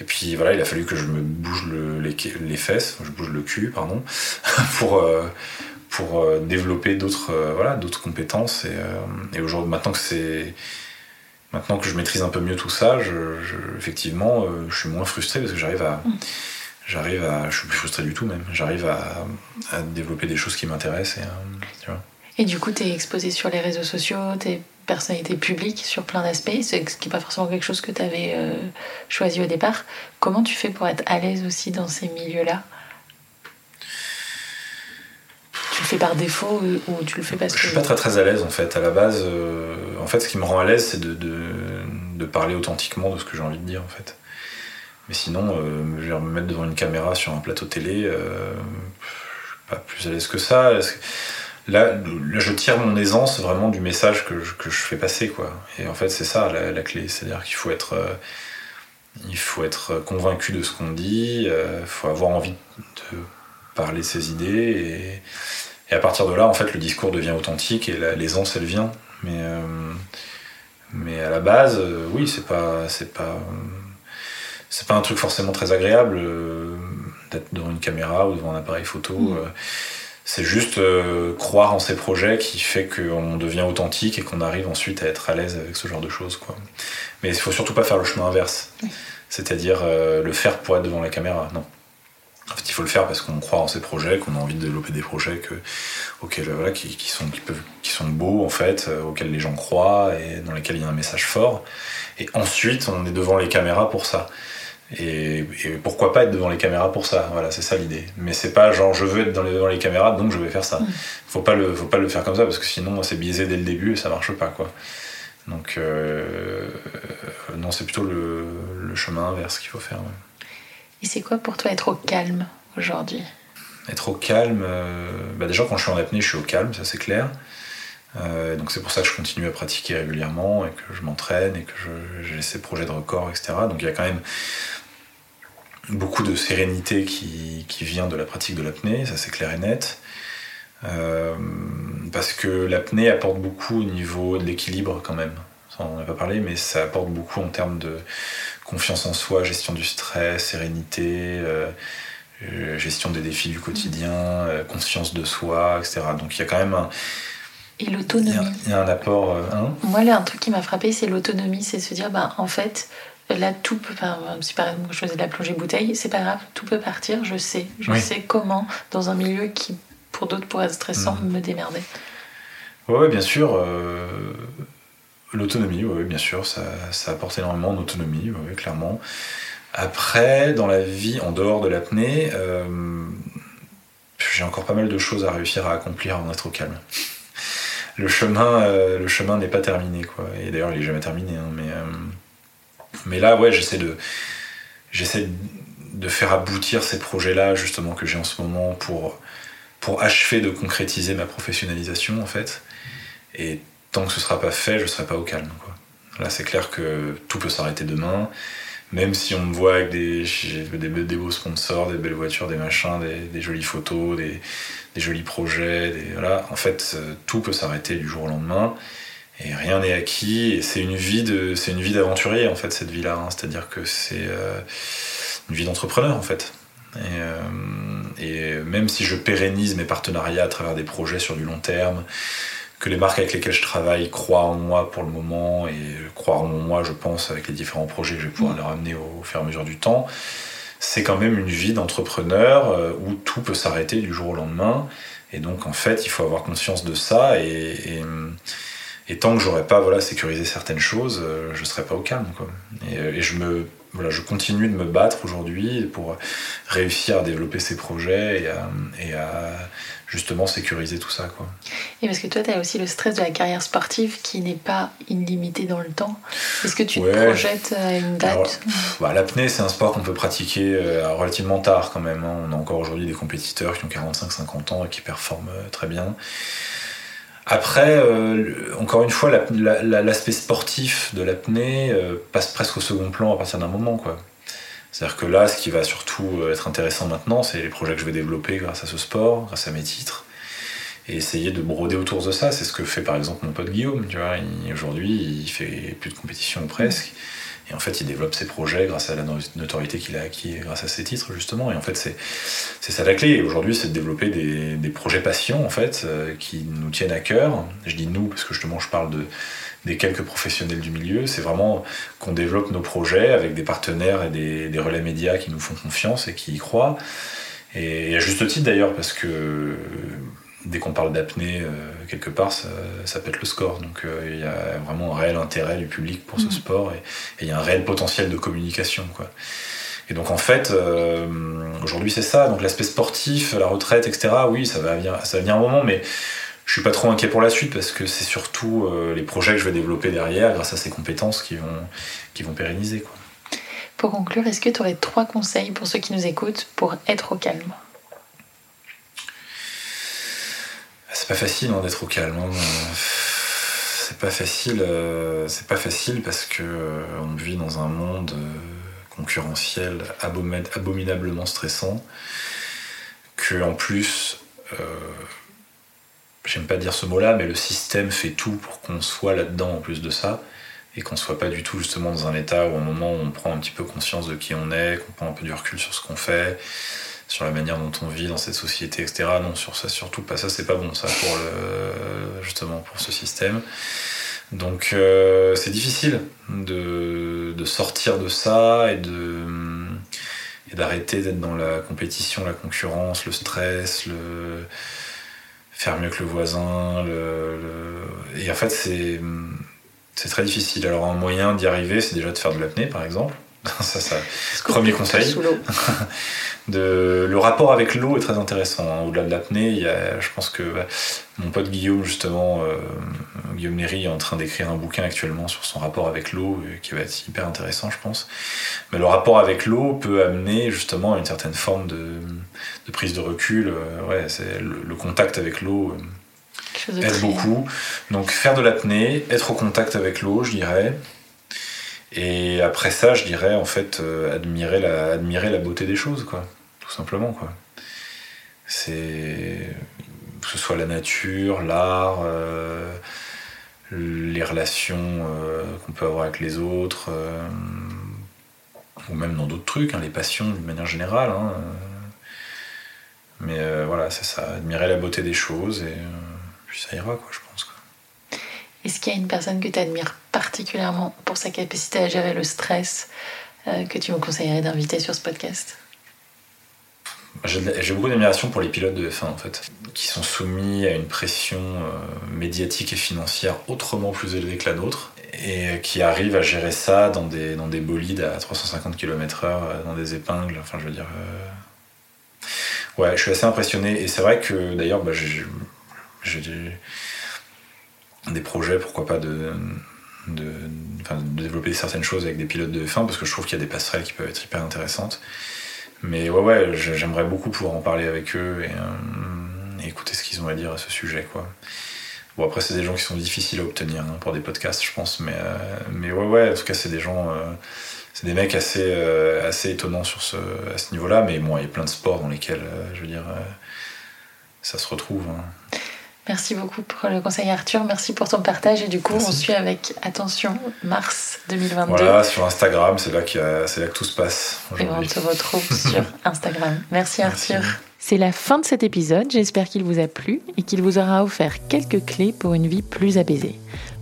Et puis voilà, il a fallu que je me bouge les, les, fesses, je bouge le cul, pardon, pour, euh, pour développer d'autres voilà, d'autres compétences. Et, et aujourd'hui, maintenant que c'est. Maintenant que je maîtrise un peu mieux tout ça, je, effectivement, je suis moins frustré parce que j'arrive à, mm j'arrive à. Je suis plus frustré du tout même. J'arrive à, à, développer des choses qui m'intéressent. Et, euh, tu vois. Et du coup, tu es exposé sur les réseaux sociaux, tu es personnalité publique sur plein d'aspects, ce qui n'est pas forcément quelque chose que tu avais euh, choisi au départ. Comment tu fais pour être à l'aise aussi dans ces milieux-là? Tu le fais par défaut ou tu le fais parce que. Je suis pas très très à l'aise en fait. À la base, euh, en fait, ce qui me rend à l'aise, c'est de, de, de, parler authentiquement de ce que j'ai envie de dire en fait. Mais sinon, euh, je vais me mettre devant une caméra sur un plateau télé, euh, pas plus à l'aise que ça. Là, je tire mon aisance vraiment du message que je, que je fais passer, quoi. Et en fait, c'est ça la, clé, c'est-à-dire qu'il faut être, euh, il faut être convaincu de ce qu'on dit, il euh, faut avoir envie de parler ses idées, et, et, à partir de là, en fait, le discours devient authentique et l'aisance, elle vient. Mais, mais à la base, oui, c'est pas, c'est pas c'est pas un truc forcément très agréable euh, d'être devant une caméra ou devant un appareil photo. Mm. Euh, c'est juste euh, croire en ses projets qui fait qu'on devient authentique et qu'on arrive ensuite à être à l'aise avec ce genre de choses. Quoi. Mais il faut surtout pas faire le chemin inverse, c'est-à-dire le faire pour être devant la caméra. Non. En fait, il faut le faire parce qu'on croit en ses projets, qu'on a envie de développer des projets que, auxquels, voilà, qui, qui, sont, qui, peuvent, qui sont beaux, en fait, auxquels les gens croient et dans lesquels il y a un message fort. Et ensuite, on est devant les caméras pour ça. Et, pourquoi pas être devant les caméras pour ça Voilà, c'est ça l'idée. Mais c'est pas genre je veux être dans les, devant les caméras, donc je vais faire ça. Faut pas le, faut pas le faire comme ça parce que sinon c'est biaisé dès le début et ça marche pas quoi. Donc euh, non, c'est plutôt le, chemin inverse qu'il faut faire. Et c'est quoi pour toi être au calme aujourd'hui? Être au calme, euh, bah déjà quand je suis en apnée, je suis au calme, ça c'est clair. Euh, donc c'est pour ça que je continue à pratiquer régulièrement et que je m'entraîne et que j'ai ces projets de record, etc. Donc il y a quand même beaucoup de sérénité qui, qui vient de la pratique de l'apnée, ça c'est clair et net. Euh, parce que l'apnée apporte beaucoup au niveau de l'équilibre quand même. Ça, on n'en a pas parlé, mais ça apporte beaucoup en termes de confiance en soi, gestion du stress, sérénité, euh, gestion des défis du quotidien, conscience de soi, etc. Donc il y a quand même un, et l'autonomie. Il y, a un apport. Hein Moi, là, un truc qui m'a frappé, c'est l'autonomie. C'est se dire, bah, en fait, là, tout peut. Enfin, si par exemple, je faisais de la plongée bouteille, c'est pas grave, tout peut partir, je sais. Je sais comment, dans un milieu qui, pour d'autres, pourrait être stressant, mm. me démerder. Oui, bien sûr. Euh, l'autonomie, oui, bien sûr, ça, ça, apporte énormément d'autonomie, oui, clairement. Après, dans la vie, en dehors de l'apnée, euh, j'ai encore pas mal de choses à réussir à accomplir avant d'être au calme le chemin, euh, le chemin n'est pas terminé, quoi. Et d'ailleurs, il est jamais terminé. Hein, mais, euh, mais là, ouais, j'essaie de, j'essaie de faire aboutir ces projets-là, justement, que j'ai en ce moment pour, pour achever de concrétiser ma professionnalisation, en fait. Et tant que ce sera pas fait, je serai pas au calme. Là, c'est clair que tout peut s'arrêter demain. Même si on me voit avec des, des, beaux sponsors, des belles voitures, des machins, des, des jolies photos, des, des jolis projets, voilà. En fait, euh, tout peut s'arrêter du jour au lendemain et rien n'est acquis. Et c'est une vie de, c'est une vie d'aventurier en fait cette vie-là. Hein. C'est-à-dire que c'est euh, une vie d'entrepreneur en fait. Et, euh, et, même si je pérennise mes partenariats à travers des projets sur du long terme, que les marques avec lesquelles je travaille croient en moi pour le moment et croient en moi, je pense, avec les différents projets que je vais pouvoir mmh. leur amener au fur et à mesure du temps c'est quand même une vie d'entrepreneur euh, où tout peut s'arrêter du jour au lendemain. Et donc, en fait, il faut avoir conscience de ça. Et, et, tant que j'aurais pas voilà, sécurisé certaines choses, euh, je serais pas au calme. Quoi. Et, euh, et, je, me, voilà, je continue de me battre aujourd'hui pour réussir à développer ces projets et à, et à justement sécuriser tout ça. Quoi. Et parce que toi, tu as aussi le stress de la carrière sportive qui n'est pas illimité dans le temps. Est-ce que tu te projettes à une date bah, L'apnée, c'est un sport qu'on peut pratiquer euh, relativement tard quand même. Hein. On a encore aujourd'hui des compétiteurs qui ont 45-50 ans et qui performent très bien. Après, euh, encore une fois, l'aspect sportif de l'apnée passe presque au second plan à partir d'un moment. C'est-à-dire que là, ce qui va surtout être intéressant maintenant, c'est les projets que je vais développer grâce à ce sport, grâce à mes titres, et essayer de broder autour de ça. C'est ce que fait par exemple mon pote Guillaume. Aujourd'hui, il fait plus de compétition presque. Et en fait, il développe ses projets grâce à la notoriété qu'il a acquis grâce à ses titres, justement. Et en fait, c'est ça la clé. Et aujourd'hui, c'est de développer des, des, projets passion, en fait, euh, qui nous tiennent à cœur. Je dis nous, parce que justement, je parle de, des quelques professionnels du milieu. C'est vraiment qu'on développe nos projets avec des partenaires et des, relais médias qui nous font confiance et qui y croient. Et, à juste titre d'ailleurs, parce que dès qu'on parle d'apnée, euh, quelque part, ça, ça, peut être le score. Donc euh, il y a vraiment un réel intérêt du public pour ce mmh. sport et il y a un réel potentiel de communication. Quoi. Et donc en fait, euh, aujourd'hui c'est ça. Donc l'aspect sportif, la retraite, etc. Oui, ça va venir, ça va venir un moment, mais je suis pas trop inquiet pour la suite parce que c'est surtout les projets que je vais développer derrière grâce à ces compétences qui vont, qui vont pérenniser. Quoi. Pour conclure, est-ce que tu aurais trois conseils pour ceux qui nous écoutent pour être au calme? C'est pas facile hein, d'être au calme. Hein. C'est pas facile. Euh, c'est pas facile parce que euh, on vit dans un monde concurrentiel abominablement stressant. Que en plus j'aime pas dire ce mot-là, mais le système fait tout pour qu'on soit là-dedans en plus de ça, et qu'on soit pas du tout justement dans un état où un moment on prend un petit peu conscience de qui on est, qu'on prend un peu du recul sur ce qu'on fait, sur la manière dont on vit dans cette société, etc. Non, sur ça surtout pas. Ça c'est pas bon ça pour le justement pour ce système. Donc euh, c'est difficile de, de, sortir de ça et de d'arrêter d'être dans la compétition, la concurrence, le stress, le faire mieux que le voisin. Et en fait, c'est, c'est très difficile. Alors, un moyen d'y arriver, c'est déjà de faire de l'apnée, par exemple. ça, ça premier conseil. de, le rapport avec l'eau est très intéressant. Hein. Au-delà de l'apnée, je pense que bah, mon pote Guillaume, justement, euh, Guillaume Néry, est en train d'écrire un bouquin actuellement sur son rapport avec l'eau, euh, qui va être hyper intéressant, je pense. Mais le rapport avec l'eau peut amener justement à une certaine forme de, prise de recul. Euh, ouais, c'est le, contact avec l'eau aide beaucoup. Donc faire de l'apnée, être au contact avec l'eau, je dirais. Et après ça, je dirais en fait admirer la, admirer la beauté des choses, quoi tout simplement. Quoi. C'est que ce soit la nature, l'art, euh, les relations euh, qu'on peut avoir avec les autres, euh, ou même dans d'autres trucs, hein, les passions d'une manière générale. Hein, Mais euh, voilà, c'est ça, admirer la beauté des choses et puis ça ira, quoi, je pense. Est-ce qu'il y a une personne que tu admires particulièrement pour sa capacité à gérer le stress que tu me conseillerais d'inviter sur ce podcast? J'ai beaucoup d'admiration pour les pilotes de F1 en fait, qui sont soumis à une pression médiatique et financière autrement plus élevée que la nôtre et qui arrivent à gérer ça dans des, dans des bolides à 350 km/h, dans des épingles. Enfin, je veux dire. Ouais, je suis assez impressionné. Et c'est vrai que d'ailleurs, bah, j'ai des projets, pourquoi pas, de, de, développer certaines choses avec des pilotes de F1 parce que je trouve qu'il y a des passerelles qui peuvent être hyper intéressantes. Mais ouais, ouais, j'aimerais beaucoup pouvoir en parler avec eux et, euh, et écouter ce qu'ils ont à dire à ce sujet, quoi. Bon, après, c'est des gens qui sont difficiles à obtenir hein, pour des podcasts, je pense. Mais, euh, mais ouais, ouais, en tout cas, c'est des gens. Euh, c'est des mecs assez, assez étonnants sur ce, à ce niveau-là. Mais bon, il y a plein de sports dans lesquels, je veux dire, ça se retrouve. Hein. Merci beaucoup pour le conseil Arthur, merci pour ton partage et du coup on suit avec attention mars 2022. Voilà, sur Instagram, c'est là, là que tout se passe. Et on se retrouve sur Instagram. Merci Arthur. C'est la fin de cet épisode, j'espère qu'il vous a plu et qu'il vous aura offert quelques clés pour une vie plus apaisée.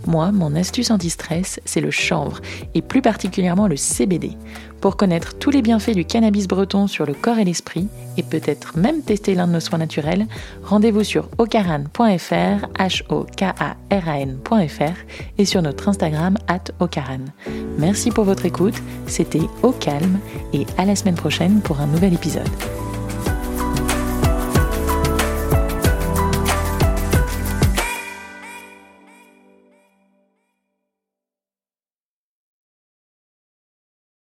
Moi, mon astuce anti-stress, c'est le chanvre, et plus particulièrement le CBD. Pour connaître tous les bienfaits du cannabis breton sur le corps et l'esprit, et peut-être même tester l'un de nos soins naturels, rendez-vous sur ocaran.fr, h o k a r a n.fr, et sur notre Instagram, at ocaran. Merci pour votre écoute, c'était Au Calme, et à la semaine prochaine pour un nouvel épisode.